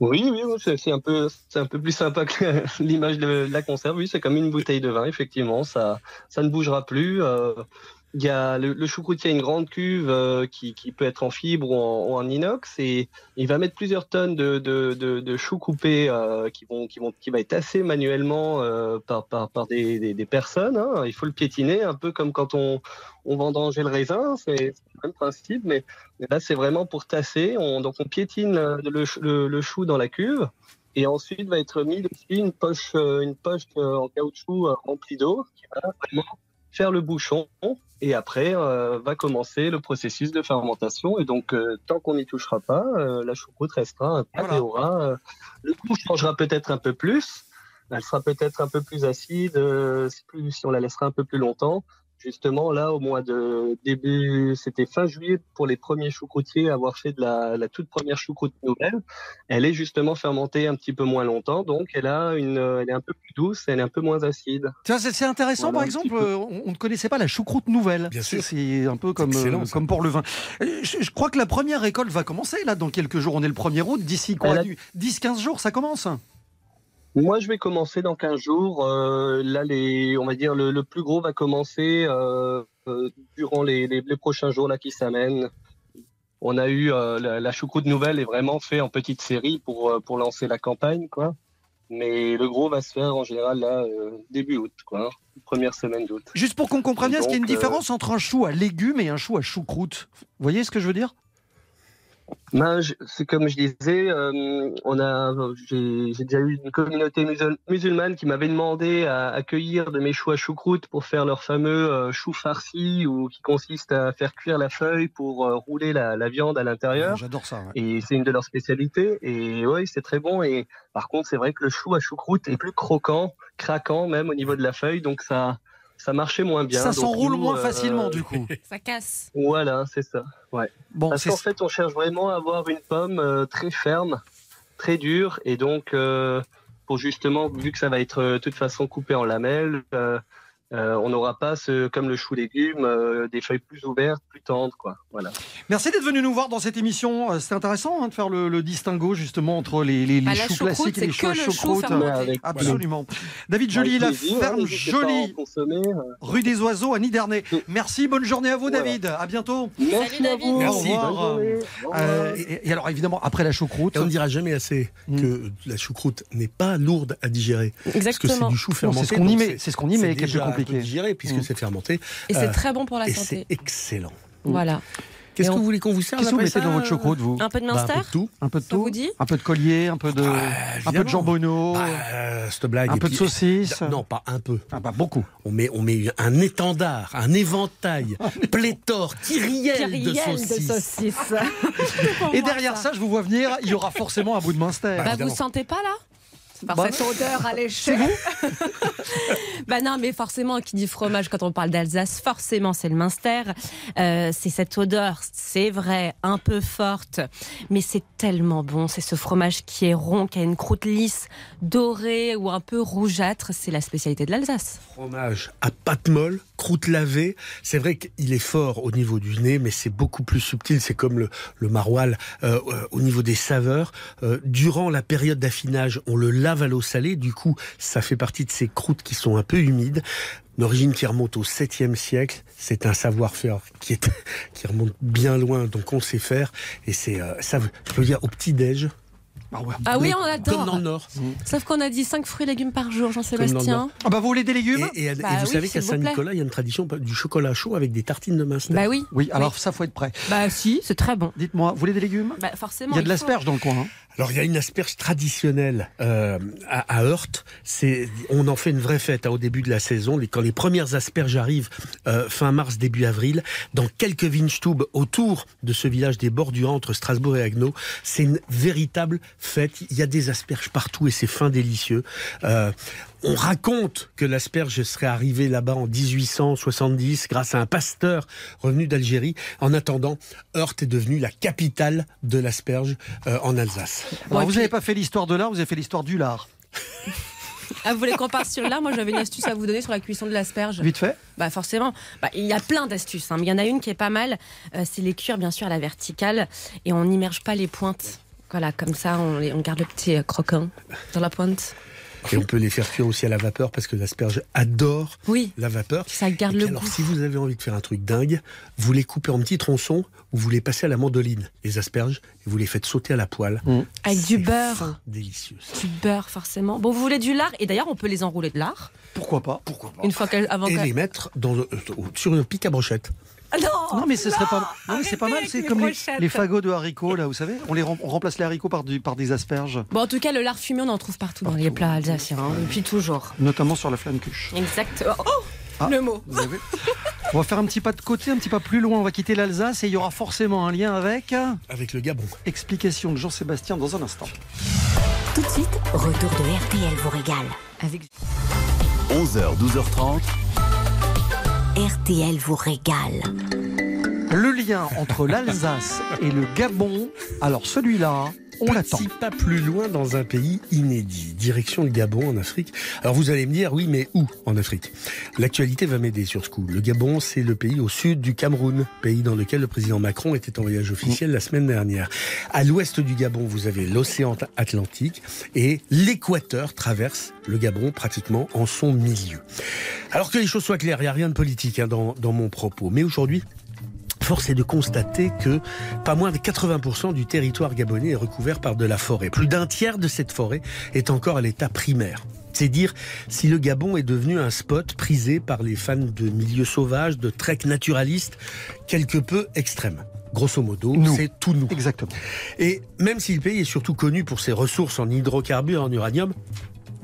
Oui, oui, oui, c'est un peu, c'est un peu plus sympa que l'image de la conserve. Oui, c'est comme une bouteille de vin, effectivement. Ça, ça ne bougera plus. Euh, Il y a le, le choucroutier a une grande cuve euh, qui, qui peut être en fibre ou en, ou en inox et il va mettre plusieurs tonnes de, de, de, de choux coupés euh, qui vont qui vont qui va être tassé manuellement euh, par, par, par des, des, personnes. hein. Il faut le piétiner un peu comme quand on on vendangeait le raisin, c'est le même principe, mais, là c'est vraiment pour tasser. On, donc on piétine le, le, le chou dans la cuve. Et ensuite va être mis dessus une poche, euh, une poche euh, en caoutchouc euh, remplie d'eau qui va vraiment faire le bouchon. Et après euh, va commencer le processus de fermentation. Et donc euh, tant qu'on n'y touchera pas, euh, la choucroute restera intacte et aura le goût changera peut-être un peu plus. Elle sera peut-être un peu plus acide si on la laissera un peu plus longtemps. Justement, là, au mois de début, c'était fin juillet pour les premiers choucroutiers à avoir fait de la, la toute première choucroute nouvelle. Elle est justement fermentée un petit peu moins longtemps, donc elle a une, elle est un peu plus douce, elle est un peu moins acide. C'est intéressant, Voilà, par exemple, euh, on on ne connaissait pas la choucroute nouvelle. Bien C'est- sûr. C'est un peu comme, euh, comme pour le vin. Je, je crois que la première récolte va commencer là dans quelques jours. On est le 1er août. D'ici quoi? Elle a- du- 10-15 jours, ça commence? Moi, je vais commencer dans 15 jours. Euh, là, les, on va dire le, le plus gros va commencer euh, euh, durant les, les, les prochains jours là qui s'amènent. On a eu euh, la, la choucroute nouvelle est vraiment fait en petite série pour euh, pour lancer la campagne, quoi. Mais le gros va se faire en général là, euh, début août, quoi. Première semaine d'août. Juste pour qu'on comprenne bien, est-ce qu'il y a une différence entre un chou à légumes et un chou à choucroute? Vous voyez ce que je veux dire? Ben, c'est comme je disais, euh, on a, j'ai j'ai déjà eu une communauté musul- musulmane qui m'avait demandé à accueillir de mes choux à choucroute pour faire leur fameux euh, chou farci, ou qui consiste à faire cuire la feuille pour euh, rouler la, la viande à l'intérieur. J'adore ça. ouais. Et c'est une de leurs spécialités. Et oui, c'est très bon. Et par contre, c'est vrai que le chou à choucroute est plus croquant, craquant même au niveau de la feuille, donc ça, ça marchait moins bien. Ça s'enroule moins euh, facilement du coup. Ça casse. Voilà, c'est ça. Ouais. Bon, Parce qu'en fait, on cherche vraiment à avoir une pomme euh, très ferme, très dure, et donc euh, pour justement, vu que ça va être euh, de toute façon coupé en lamelles, euh, on n'aura pas ce, comme le chou légume, euh, des feuilles plus ouvertes, plus tendres, quoi. Voilà. Merci d'être venu nous voir dans cette émission. Euh, C'est intéressant hein, de faire le, le distinguo justement entre les, les, les Bah, choux classiques et les choux à choucroute. Avec- Absolument. David Joly, la plaisir, ferme Jolie, rue des Oiseaux à Nidernais. Merci, bonne journée à vous Voilà. David. À bientôt. Merci à vous. Au revoir. Bonne journée. Au revoir. Euh, et, et alors évidemment, après la choucroute. Et on ne dira jamais assez que la choucroute n'est pas lourde à digérer. Parce que c'est Exactement. du chou fermenté. c'est ce qu'on y met, c'est ce qu'on y met compliqué. digéré puisque Mm. c'est fermenté. Et c'est Euh, très bon pour la et santé. c'est excellent. Voilà. Qu'est-ce Et que on- vous voulez qu'on vous serve Qu'est-ce que vous mettez ça dans votre choucroute, vous Un peu de Bah, Munster un peu de tout. Un peu de Ça tout vous dit Un peu de collier, un peu de, un peu de jambonneau, Bah, euh, cette blague. un peu de saucisse. Non, pas un peu. Ah bah beaucoup. On met, on met un étendard, un éventail, pléthore, kyrielle de Kyrielle saucisses. de saucisses. Et derrière ça, je vous vois venir, il y aura forcément un bout de Munster. Bah, vous évidemment. sentez pas là par Bah, cette odeur alléchée. bah non, mais forcément, qui dit fromage quand on parle d'Alsace, forcément c'est le Munster. Euh, c'est cette odeur, c'est vrai, un peu forte, mais c'est tellement bon. C'est ce fromage qui est rond, qui a une croûte lisse, dorée ou un peu rougeâtre. C'est la spécialité de l'Alsace. Fromage à pâte molle, croûte lavée. C'est vrai qu'il est fort au niveau du nez, mais c'est beaucoup plus subtil. C'est comme le, le maroilles euh, euh, au niveau des saveurs. Euh, durant la période d'affinage, on le lave à l'eau salée. Du coup, ça fait partie de ces croûtes qui sont un peu humides. Une origine qui remonte au 7e siècle. C'est un savoir-faire qui, est, qui remonte bien loin, donc on sait faire. Et c'est, euh, ça, je peux dire, au petit-déj. Ah ouais. Ah oui, on adore. Comme dans le Nord. Sauf qu'on a dit 5 fruits et légumes par jour, Jean-Sébastien. Ah bah vous voulez des légumes? Et, et- et Bah vous oui, savez qu'à. Saint-Nicolas, il y a une tradition du chocolat chaud avec des tartines de Munster. Bah oui. Oui, alors ça faut être prêt. Bah si, c'est très bon. Dites-moi, vous voulez des légumes? Bah forcément. Il y a de l'asperge dans le coin. hein. Alors il y a une asperge traditionnelle euh, à, à Heurt. C'est, on en fait une vraie fête hein, au début de la saison. Quand les premières asperges arrivent euh, fin mars début avril, dans quelques Weinstub autour de ce village des Bordurans entre Strasbourg et Agno, c'est une véritable fête. Il y a des asperges partout et c'est fin délicieux. Euh, on raconte que l'asperge serait arrivée là-bas en 1870 grâce à un pasteur revenu d'Algérie. En attendant, Heurt est devenue la capitale de l'asperge euh, en Alsace. Alors, vous puis- n'avez pas fait l'histoire de l'art, vous avez fait l'histoire du lard. Ah, vous voulez qu'on parte sur là Moi, j'avais une astuce à vous donner sur la cuisson de l'asperge. Vite fait. Bah forcément. Bah, il y a plein d'astuces, hein, mais il y en a une qui est pas mal. Euh, c'est les cuire bien sûr à la verticale et on n'immerge pas les pointes. Voilà, comme ça, on, les- on garde le petit euh, croquant dans la pointe. Et on peut les faire cuire aussi à la vapeur parce que l'asperge adore Oui, la vapeur. ça garde puis le alors, goût. si vous avez envie de faire un truc dingue, vous les coupez en petits tronçons ou vous les passez à la mandoline, les asperges, et vous les faites sauter à la poêle. Avec du C'est beurre. fin, délicieux. Du beurre, forcément. Bon, vous voulez du lard? Et d'ailleurs, on peut les enrouler de lard. Pourquoi pas? Pourquoi pas Une fois qu'elle. Avant Et qu'elle- les mettre dans euh, sur une pique à brochette. Ah non Non mais ce serait pas non, mais c'est pas mal, c'est comme les fagots de haricots là, vous savez, on les rem- on remplace les haricots par du, par des asperges, Bon, en tout cas, le lard fumé, on en trouve partout, dans les plats alsaciens, hein, depuis toujours. notamment sur la flamme cuche. Exactement. Oh Ah. Le mot. Vous avez- On va faire un petit pas de côté, un petit pas plus loin, on va quitter l'Alsace et il y aura forcément un lien avec Avec le Gabon. explication de Jean-Sébastien dans un instant. Tout de suite, retour de RTL vous régale. Avec 11h, 12h30. RTL vous régale. Le lien entre l'Alsace et le Gabon, alors celui-là, on l'attend. Pas plus loin dans un pays inédit, direction le Gabon en Afrique. Alors vous allez me dire, oui, mais où en Afrique? L'actualité va m'aider sur ce coup. Le Gabon, c'est le pays au sud du Cameroun, pays dans lequel le président Macron était en voyage officiel la semaine dernière. À l'ouest du Gabon, vous avez l'océan Atlantique et l'équateur traverse le Gabon pratiquement en son milieu. Alors que les choses soient claires, il n'y a rien de politique hein, dans, dans mon propos. Mais aujourd'hui, force est de constater que pas moins de 80% du territoire gabonais est recouvert par de la forêt. Plus d'un tiers de cette forêt est encore à l'état primaire. C'est dire si le Gabon est devenu un spot prisé par les fans de milieux sauvages, de trek naturalistes, quelque peu extrêmes. Grosso modo, c'est tout nous. Exactement. Et même si le pays est surtout connu pour ses ressources en hydrocarbures et en uranium,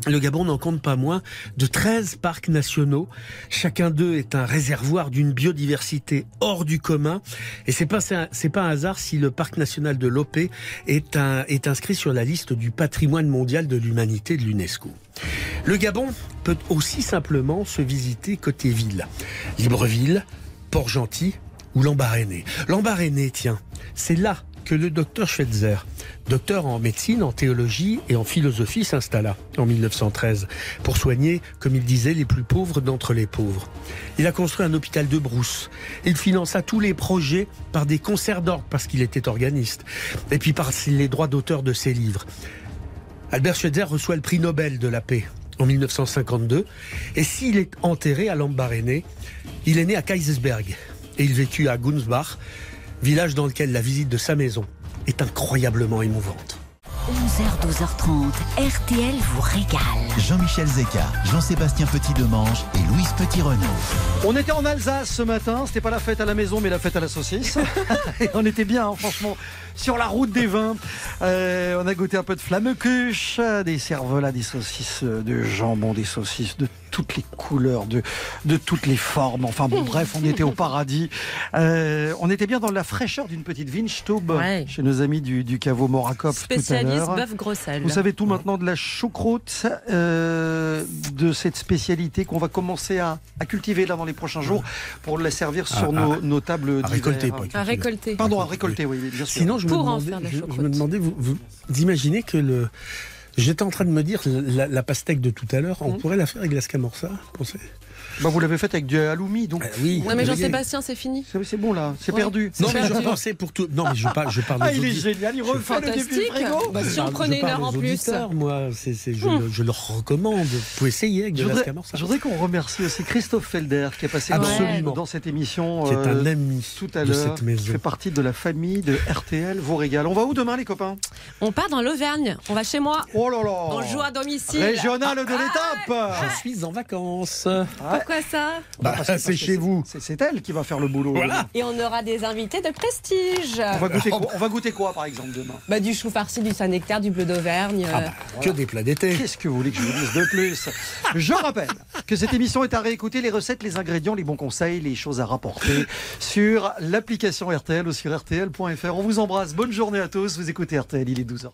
le Gabon n'en compte pas moins de 13 parcs nationaux. Chacun d'eux est un réservoir d'une biodiversité hors du commun. Et c'est pas, c'est pas un hasard si le parc national de l'Opé est, un, est inscrit sur la liste du patrimoine mondial de l'humanité de l'UNESCO. Le Gabon peut aussi simplement se visiter côté ville. Libreville, Port-Gentil ou Lambaréné. Lambaréné, tiens, c'est là que le docteur Schweitzer, docteur en médecine, en théologie et en philosophie, s'installa en 1913 pour soigner, comme il disait, les plus pauvres d'entre les pauvres. Il a construit un hôpital de brousse. Il finança tous les projets par des concerts d'ordre parce qu'il était organiste et puis par les droits d'auteur de ses livres. Albert Schweitzer reçoit le prix Nobel de la paix en 1952 et s'il est enterré à Lambaréné, il est né à Kaisersberg et il vécut à Gunsbach village dans lequel la visite de sa maison est incroyablement émouvante. 11h, 12h30, RTL vous régale. Jean-Michel Zeka, Jean-Sébastien Petit-Demange et Louise Petit-Renaud. On était en Alsace ce matin, c'était pas la fête à la maison mais la fête à la saucisse. et on était bien, hein, franchement, sur la route des vins. Euh, on a goûté un peu de flamme-cuche, des cervelas, des saucisses de jambon, des saucisses de toutes les couleurs, de, de toutes les formes. Enfin bon, bref, on était au paradis. Euh, on était bien dans la fraîcheur d'une petite Winstube Ouais. chez nos amis du, du caveau Morakov tout à l'heure. Bœuf grossel. Vous savez tout maintenant de la choucroute, euh, de cette spécialité qu'on va commencer à, à cultiver là dans les prochains jours pour la servir sur À- nos, à- nos tables à d'hiver. récolter, pas À récolter. Pardon, à récolter, oui, bien sûr. Sinon, je me, Pour en demandais, faire de la je- je, me demandais, vous, vous imaginez que le. J'étais en train de me dire, la, la pastèque de tout à l'heure, on Mhm. pourrait la faire avec la scamorza, vous pensez? Bah, vous l'avez fait avec du halloumi, donc. oui. Ouais, mais Jean-Sébastien, c'est fini. C'est c'est bon là, c'est Ouais. perdu. Non, C'est mais je pensais pour tout. Non, mais je parle, je parle Ah, il est génial, il refait le début du Fantastique. frigo. Bah, si je on parle- prenait je une parle heure en plus. moi, c'est, c'est- je, le- je leur recommande. Vous pouvez essayer avec de Je la je voudrais qu'on remercie aussi Christophe Felder qui est passé dans- Absolument. dans cette émission Qui est euh, un ami tout à de l'heure. cette maison. qui fait partie de la famille de RTL vous régale. On va où demain les copains? On part dans l'Auvergne. On va chez moi. Oh là là On joue à domicile. Régional de l'étape Je suis en vacances. Pourquoi ça Bah, Parce que- c'est chez vous. C'est elle qui va faire le boulot. Voilà. Et on aura des invités de prestige. On va, goûter quoi, on va goûter quoi par exemple demain? Bah, du chou farci, du Saint-Nectaire, du bleu d'Auvergne. Ah euh, bah, Que des plats d'été. Qu'est-ce que vous voulez que je vous dise de plus? Je rappelle que cette émission est à réécouter, les recettes, les ingrédients, les bons conseils, les choses à rapporter sur l'application RTL ou sur RTL.fr. On vous embrasse, bonne journée à tous, vous écoutez RTL, il est 12h.